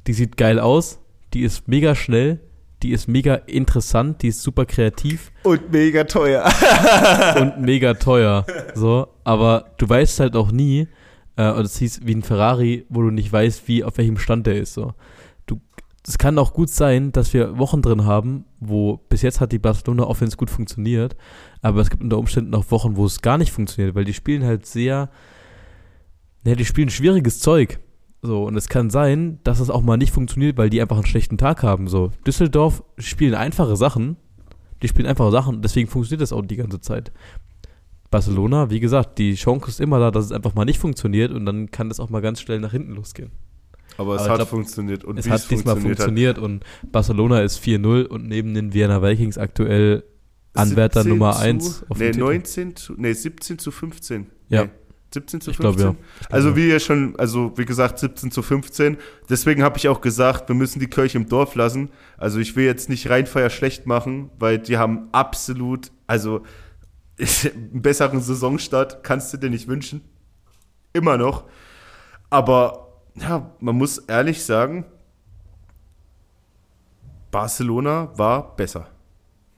die sieht geil aus, die ist mega schnell, die ist mega interessant, die ist super kreativ Und mega teuer. <laughs> und mega teuer. So, aber du weißt halt auch nie, äh, und es hieß wie ein Ferrari, wo du nicht weißt, wie auf welchem Stand der ist. So, du, es kann auch gut sein, dass wir Wochen drin haben, wo bis jetzt hat die Barcelona Offense gut funktioniert, aber es gibt unter Umständen auch Wochen, wo es gar nicht funktioniert, weil die spielen halt sehr, ja, die spielen schwieriges Zeug. So, und es kann sein, dass es auch mal nicht funktioniert, weil die einfach einen schlechten Tag haben. So, Düsseldorf spielen einfache Sachen, die spielen einfache Sachen, deswegen funktioniert das auch die ganze Zeit. Barcelona, wie gesagt, die Chance ist immer da, dass es einfach mal nicht funktioniert und dann kann das auch mal ganz schnell nach hinten losgehen. Aber es Aber hat glaub, funktioniert. Und es hat diesmal funktioniert funktioniert und Barcelona ist 4-0 und neben den Vienna Vikings aktuell hat. Anwärter 17 Nummer zu, 1 auf Nee, den Titel. 19 zu, nee, 17 zu 15. Ja. Nee, 17 zu Ich 15. glaube, ja. Ich glaub, Also ja. wie ihr schon, also wie gesagt, 17 zu 15. Deswegen habe ich auch gesagt, wir müssen die Kirche im Dorf lassen. Also ich will jetzt nicht Rheinfeier schlecht machen, weil die haben absolut, also <laughs> einen besseren Saisonstart kannst du dir nicht wünschen. Immer noch. Aber ja, man muss ehrlich sagen, Barcelona war besser.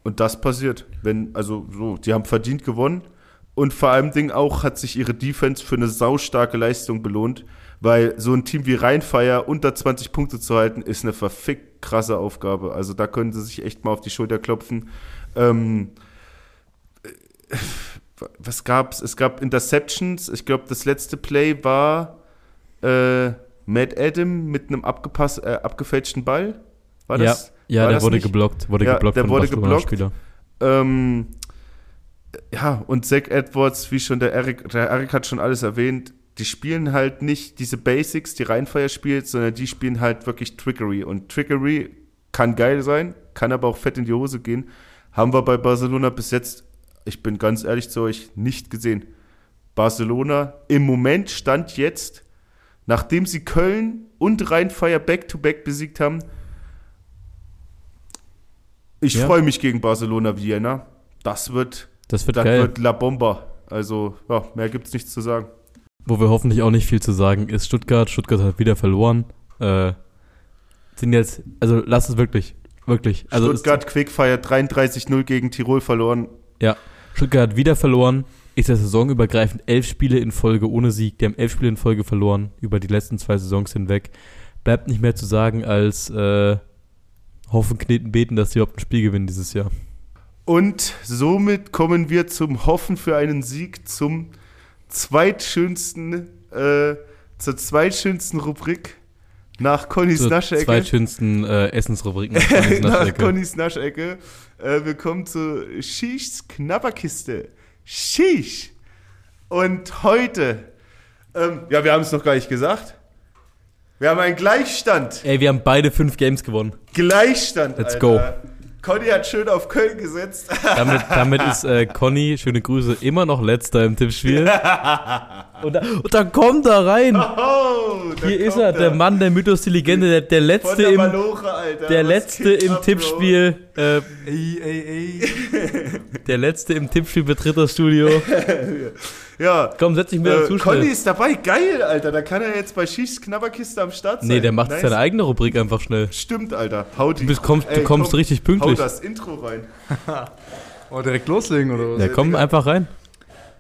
Und das passiert. Wenn, also so, die haben verdient gewonnen. Und vor allem Ding auch hat sich ihre Defense für eine saustarke Leistung belohnt, weil so ein Team wie Rheinfeier unter 20 Punkte zu halten, ist eine verfickt krasse Aufgabe. Also da können sie sich echt mal auf die Schulter klopfen. Ähm, äh, was gab's? Es gab Interceptions. Ich glaube, das letzte Play war äh, Matt Adam mit einem abgepass, äh, abgefälschten Ball. War ja, das? ja war der das wurde nicht? geblockt, wurde Ja, geblockt der von wurde geblockt. Ähm, ja, und Zach Edwards, wie schon der Eric, der Eric hat schon alles erwähnt, die spielen halt nicht diese Basics, die Rheinfeier spielt, sondern die spielen halt wirklich Trickery. Und Trickery kann geil sein, kann aber auch fett in die Hose gehen. Haben wir bei Barcelona bis jetzt, ich bin ganz ehrlich zu euch, nicht gesehen. Barcelona im Moment stand jetzt, nachdem sie Köln und Rheinfeier back-to-back besiegt haben, ich Ja. freue mich gegen Barcelona Vienna. Das wird, Das wird das geil. wird La Bomba. Also, ja, mehr gibt's nichts zu sagen. Wo wir hoffentlich auch nicht viel zu sagen ist Stuttgart. Stuttgart hat wieder verloren. Äh, sind jetzt, also lass es wirklich, wirklich. Also Stuttgart Quickfire 33-0 gegen Tirol verloren. Es, Stuttgart hat wieder verloren. Ist der saisonübergreifend elf Spiele in Folge ohne Sieg. Die haben elf Spiele in Folge verloren über die letzten zwei Saisons hinweg. bleibt nicht mehr zu sagen als äh, hoffen, kneten, beten, dass sie überhaupt ein Spiel gewinnen dieses Jahr. Und somit kommen wir zum Hoffen für einen Sieg zum zweitschönsten, äh, zur zweitschönsten Rubrik nach Connys Zur Naschecke. zweitschönsten äh, Essensrubrik nach Connys <laughs> nach Naschecke. Connys Naschecke. Äh, wir kommen zu Schichs Knabberkiste. Schich. Und heute, ähm, ja, wir haben es noch gar nicht gesagt. Wir haben einen Gleichstand. Ey, wir haben beide fünf Games gewonnen. Gleichstand. Let's Alter. Conny hat schön auf Köln gesetzt. <laughs> Damit, damit ist äh, Conny, schöne Grüße, immer noch letzter im Tippspiel. <laughs> Und, da, und dann kommt er rein. Oh, Hier ist er, der Mann, der Mythos, die Legende, der, der letzte der im, Maloche, Alter. der letzte im ab? Tippspiel, äh, Ey, ey, ey. der letzte im Tippspiel betritt das Studio. <laughs> Ja. Komm, setz dich mir Äh, dazu Conny ist dabei, geil, Alter. Da kann er jetzt bei Schichs Knabberkiste am Start sein. Nee, der macht Nice. seine eigene Rubrik einfach schnell. Stimmt, Alter. Hau die. Du, bist, kommst, du Ey, kommst komm, richtig Hau pünktlich. das Intro rein. <laughs> Oh, direkt loslegen, oder was? Ja, komm einfach rein.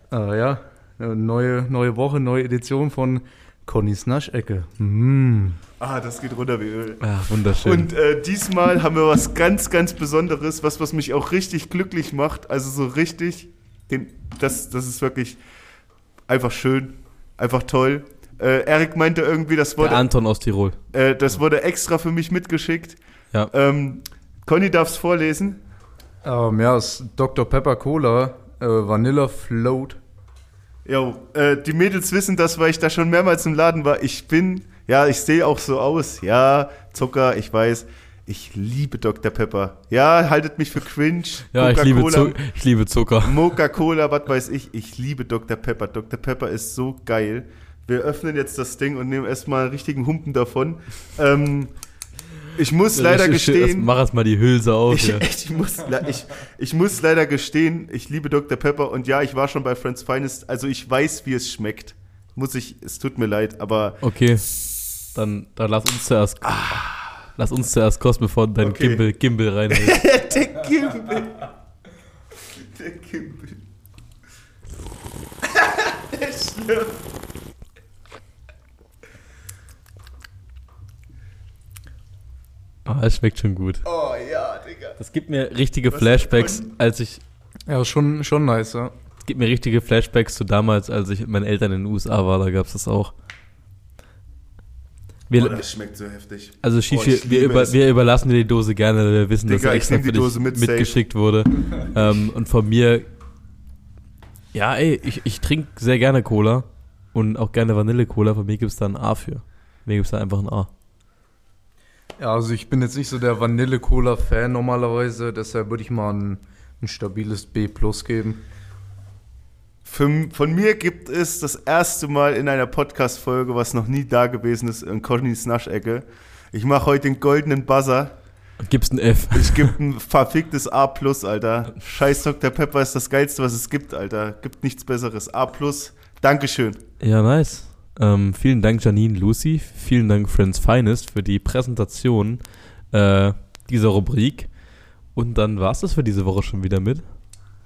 Ah, ja. Neue, neue Woche, neue Edition von Connys Naschecke. Mm. Ah, das geht runter wie Öl. Ah, wunderschön. Und äh, diesmal haben wir was ganz, ganz Besonderes, was, was mich auch richtig glücklich macht. Also so richtig, den, das, das ist wirklich einfach schön, einfach toll. Äh, Erik meinte irgendwie, das der wurde, Anton aus Tirol. äh, das wurde extra für mich mitgeschickt. Ja. Ähm, Conny darf es vorlesen. Ähm, ja, ist Dr. Pepper Cola, äh, Vanilla Float. Jo, äh, die Mädels wissen das, weil ich da schon mehrmals im Laden war. Ich bin, ja, ich sehe auch so aus. Ja, Zucker, ich weiß. Ich liebe Dr. Pepper. Ja, haltet mich für cringe. Ja, ich liebe, Coca-Cola, ich liebe Zucker. Mocha-Cola, was weiß ich. Ich liebe Dr. Pepper. Dr. Pepper ist so geil. Wir öffnen jetzt das Ding und nehmen erstmal einen richtigen Humpen davon. Ähm, ich muss leider Ich- ich- gestehen. Mach erst mal die Hülse auf. Ich, <laughs> ich, muss, ich, ich muss leider gestehen, ich liebe Dr. Pepper und ja, ich war schon bei Friends Finest, also ich weiß, wie es schmeckt. Muss ich, es tut mir leid, aber Okay. Dann, dann lass uns zuerst. Lass uns zuerst kosten, bevor du dein Okay. Gimbal, Gimbal reinhältst. <laughs> der Gimbal. Der Gimbal. Der ist schlimm. Ah, es schmeckt schon gut. Oh ja, Digga. Das gibt mir richtige Was Flashbacks, als ich. Ja, schon, schon nice, ja. Es gibt mir richtige Flashbacks zu damals, als ich mit meinen Eltern in den USA war, da gab es das auch. Wir, Oh, das schmeckt so heftig. also Oh, Shishi, ich wir, über, wir überlassen dir die Dose gerne, wir wissen, dass Digga, er ich extra für dich Dose mit, safe. mitgeschickt wurde. <laughs> ähm, und von mir, ja ey, ich, ich trinke sehr gerne Cola und auch gerne Vanille-Cola, von mir gibt es da ein A für. Mir gibt es da einfach ein A. Ja, also ich bin jetzt nicht so der Vanille-Cola-Fan normalerweise, deshalb würde ich mal ein, ein stabiles B Plus geben. Für, von mir gibt es das erste Mal in einer Podcast-Folge, was noch nie da gewesen ist, in Connys Naschecke. Ich mache heute den goldenen Buzzer. Gibst ein F. Ich gebe ein verficktes A+, Alter. Scheiß Dr. Pepper ist das Geilste, was es gibt, Alter. Gibt nichts Besseres. A+. Dankeschön. Ja, nice. Ähm, vielen Dank, Janine, Lucy. Vielen Dank, Friends Finest, für die Präsentation äh, dieser Rubrik. Und dann war es das für diese Woche schon wieder mit.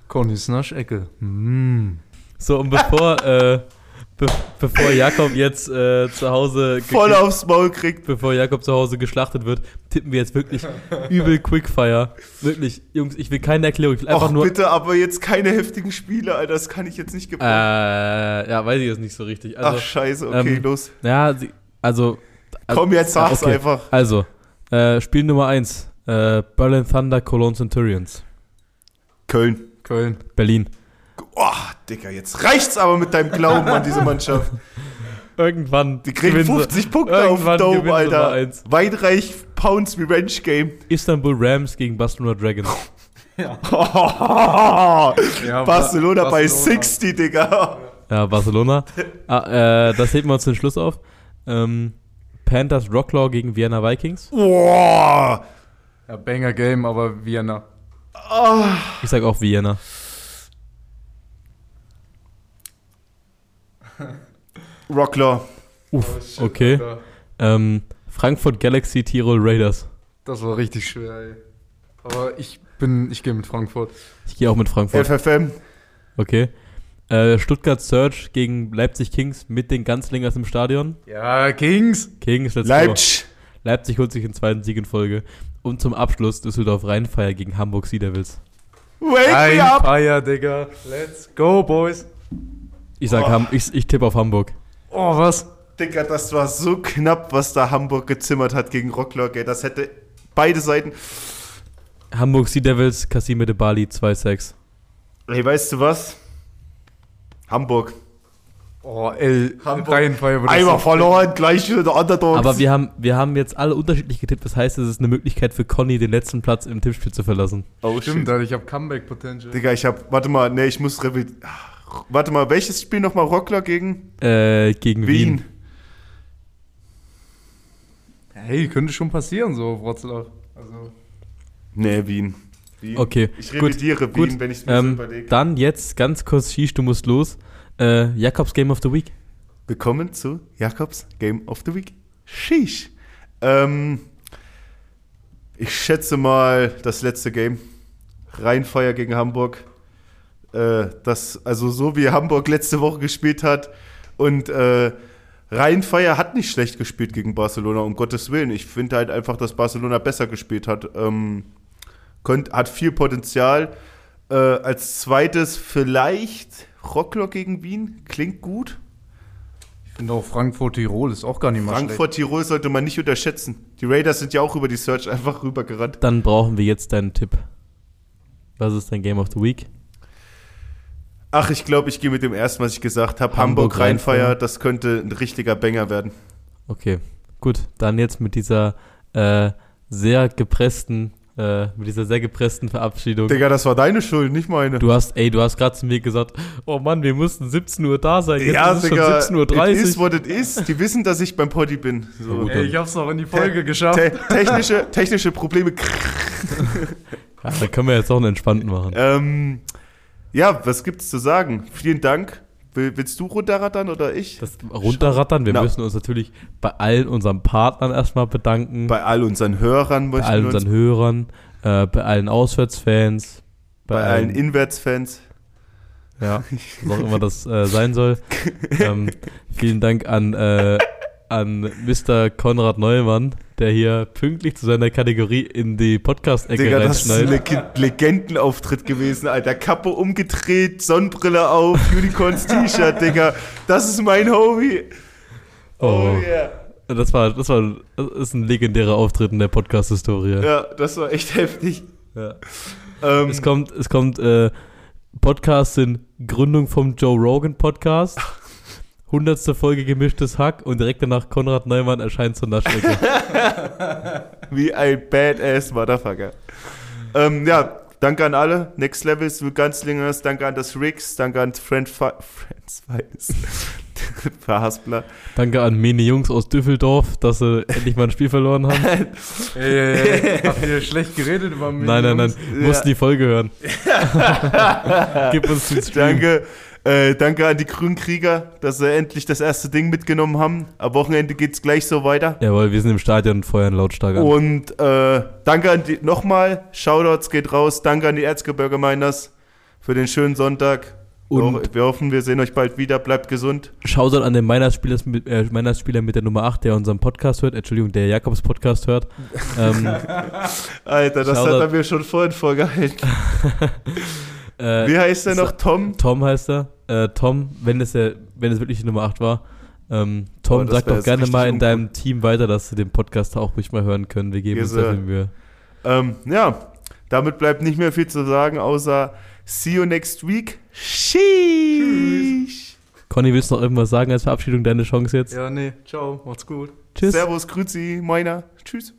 Connys Naschecke. Mm. So, und bevor, <laughs> äh, be bevor Jakob jetzt äh, zu Hause Voll aufs Maul kriegt. bevor Jakob zu Hause geschlachtet wird, tippen wir jetzt wirklich übel Quickfire. Wirklich, Jungs, ich will keine Erklärung, ich will einfach Ach, nur. bitte, aber jetzt keine heftigen Spiele, Alter. Das kann ich jetzt nicht Äh, gebrauchen. ja, weiß ich jetzt nicht so richtig. Also, Ach, scheiße. Okay, ähm, los. ja, sie, also. Komm, jetzt sag's okay. einfach. Also, äh, Spiel Nummer 1. Äh, Berlin Thunder, Cologne Centurions. Köln. Köln. Berlin. Oh, Digga, jetzt reicht's aber mit deinem Glauben an diese Mannschaft. <laughs> Irgendwann. Die kriegen gewinnen sie- 50 Punkte auf irgendwann Dome, Alter. eins. Weinreich Pounds Revenge Game. Istanbul Rams gegen Barcelona Dragons. <laughs> <laughs> Ja, Barcelona Ba- bei Barcelona. 60, Digga. Ja, Barcelona. ah, äh, das heben wir uns zum Schluss auf. Ähm, Panthers Rocklaw gegen Vienna Vikings. Boah. Ja, Banger Game, aber Vienna. Ich sag auch Vienna. Rocklaw. Uff, okay. Alter. Ähm, Frankfurt Galaxy Tirol Raiders. Das war richtig schwer, ey. Aber ich bin, ich gehe mit Frankfurt. Ich gehe auch mit Frankfurt. FFM. Okay. Äh, Stuttgart Search gegen Leipzig Kings mit den Ganzlingers im Stadion. Ja, Kings. Kings, let's go. Leipzig. Leipzig holt sich den zweiten Sieg in Folge. Und zum Abschluss Düsseldorf Rheinfeier gegen Hamburg Sea Devils. Wake Ein me up. Feier, Digga. Let's go, Boys. Ich sag, Oh. Ich, ich tippe auf Hamburg. Oh, was? Digga, das war so knapp, was da Hamburg gezimmert hat gegen Rocklock. Ey. Das hätte beide Seiten. Hamburg Sea Devils, Kasime de Bali 2-6. Ey, weißt du was? Hamburg. Oh, ey. Hamburg. Einmal verloren, gleich wieder der Underdogs. Aber wir haben, wir haben jetzt alle unterschiedlich getippt. Das heißt, es ist eine Möglichkeit für Conny, den letzten Platz im Tippspiel zu verlassen. oh, Stimmt. Alter, ich hab Comeback-Potential. Digga, ich hab. Warte mal, nee, ich muss revid. Warte mal, welches Spiel nochmal Rocklock gegen Äh, gegen Wien. Wien? Hey, könnte schon passieren, so, Wroclaw. Also. Nee, Wien. Wien. Okay, Ich gut, revidiere gut. Wien, wenn ich es mir so Ähm, überlege. dann jetzt ganz kurz, Shish, du musst los. Äh, Jakobs Game of the Week. Willkommen zu Jakobs Game of the Week. Sheesh. Ähm, ich schätze mal das letzte Game. Rheinfeier gegen Hamburg. Äh, das, also so wie Hamburg letzte Woche gespielt hat. Und äh, Rheinfeier hat nicht schlecht gespielt gegen Barcelona, um Gottes Willen. Ich finde halt einfach, dass Barcelona besser gespielt hat. Ähm, könnt, hat viel Potenzial. Äh, als zweites vielleicht Rocklock gegen Wien. Klingt gut. Ich finde auch Frankfurt-Tirol ist auch gar nicht mal Frankfurt, Tirol sollte man nicht unterschätzen. Die Raiders sind ja auch über die Search einfach rübergerannt. Dann brauchen wir jetzt deinen Tipp. Was ist dein Game of the Week? Ach, ich glaube, ich gehe mit dem ersten, was ich gesagt habe. Hamburg, Hamburg, Rheinfeier, das könnte ein richtiger Banger werden. Okay, gut. Dann jetzt mit dieser äh, sehr gepressten, äh, mit dieser sehr gepressten Verabschiedung. Digga, das war deine Schuld, nicht meine. Du hast, ey, du hast gerade zu mir gesagt, oh Mann, wir mussten 17 Uhr da sein. Jetzt ja, ist es Digga, schon 17.30 it is Uhr. what it is. Die wissen, dass ich beim Poddy bin. So. gut. Ey, ich hab's noch in die Folge geschafft. Te technische, technische Probleme. <laughs> Ja, da können wir jetzt auch einen entspannten machen. ähm, ja, was gibt's zu sagen? Vielen Dank. Will, willst du runterrattern oder ich? Das runterrattern. Wir Na. müssen uns natürlich bei allen unseren Partnern erstmal bedanken. Bei all unseren Hörern bei möchten allen wir uns, unseren Hörern, äh, bei allen Auswärtsfans, bei allen Inwärtsfans. ja, <laughs> was auch immer das äh, sein soll. <laughs> ähm, vielen Dank an, äh, an Mr. Konrad Neumann, der hier pünktlich zu seiner Kategorie in die Podcast-Ecke Digga, das ist ein reinschneidet. Leg Legendenauftritt gewesen, Alter. Kappe umgedreht, Sonnenbrille auf, Unicorns T-Shirt, Digga. Das ist mein Homie. Oh, yeah. das war, das war, das ist ein legendärer Auftritt in der Podcast-Historie. Ja, das war echt heftig. Ja. Ähm, Es kommt, es kommt, äh, Podcasts sind Gründung vom Joe Rogan Podcast. <laughs> Hundertste Folge gemischtes Hack und direkt danach Konrad Neumann erscheint zur Naschecke. <laughs> wie ein Badass Motherfucker. Ähm, ja, danke an alle. Next Level ist Ganzlingers. Danke an das Riggs. Danke an Friend Fi Friends. <laughs> Verhaspler. Danke an Mene Jungs aus Düsseldorf, dass sie endlich mal ein Spiel verloren haben. <laughs> Ey, ey, ey, habt ihr schlecht geredet über mich? Nein, nein, nein, Jungs? mussten die Folge hören. Gib uns den Stream. Danke. Äh, danke an die grünen Krieger, dass sie endlich das erste Ding mitgenommen haben. Am Wochenende geht's gleich so weiter. Jawohl, wir sind im Stadion und feuern lautstark an. Und äh, danke an die, nochmal, Shoutouts geht raus, danke an die Erzgebirge Miners für den schönen Sonntag. Und- wir, wir hoffen, wir sehen euch bald wieder, bleibt gesund. Shoutout an den Meinerspieler mit, äh, Meinerspieler mit der Nummer 8, der unseren Podcast hört, Entschuldigung, der Jakobs Podcast hört. <laughs> ähm, Alter, das Shoutout. hat er mir schon vorhin vorgehalten. <laughs> äh, Wie heißt der noch? Tom? Tom heißt er. Äh, Tom, wenn es, der, wenn es wirklich die Nummer 8 war. Ähm, Tom, Oh, sag doch gerne mal in deinem Team weiter, dass sie den Podcast auch ruhig mal hören können. Wir geben Yes, uns viel Mühe. Ähm, ja, damit bleibt nicht mehr viel zu sagen, außer see you next week. Sheesh. Conny, willst du noch irgendwas sagen als Verabschiedung? Deine Chance jetzt? Ja, nee, ciao, macht's gut. Tschüss. Servus, Grüezi, meiner. Tschüss.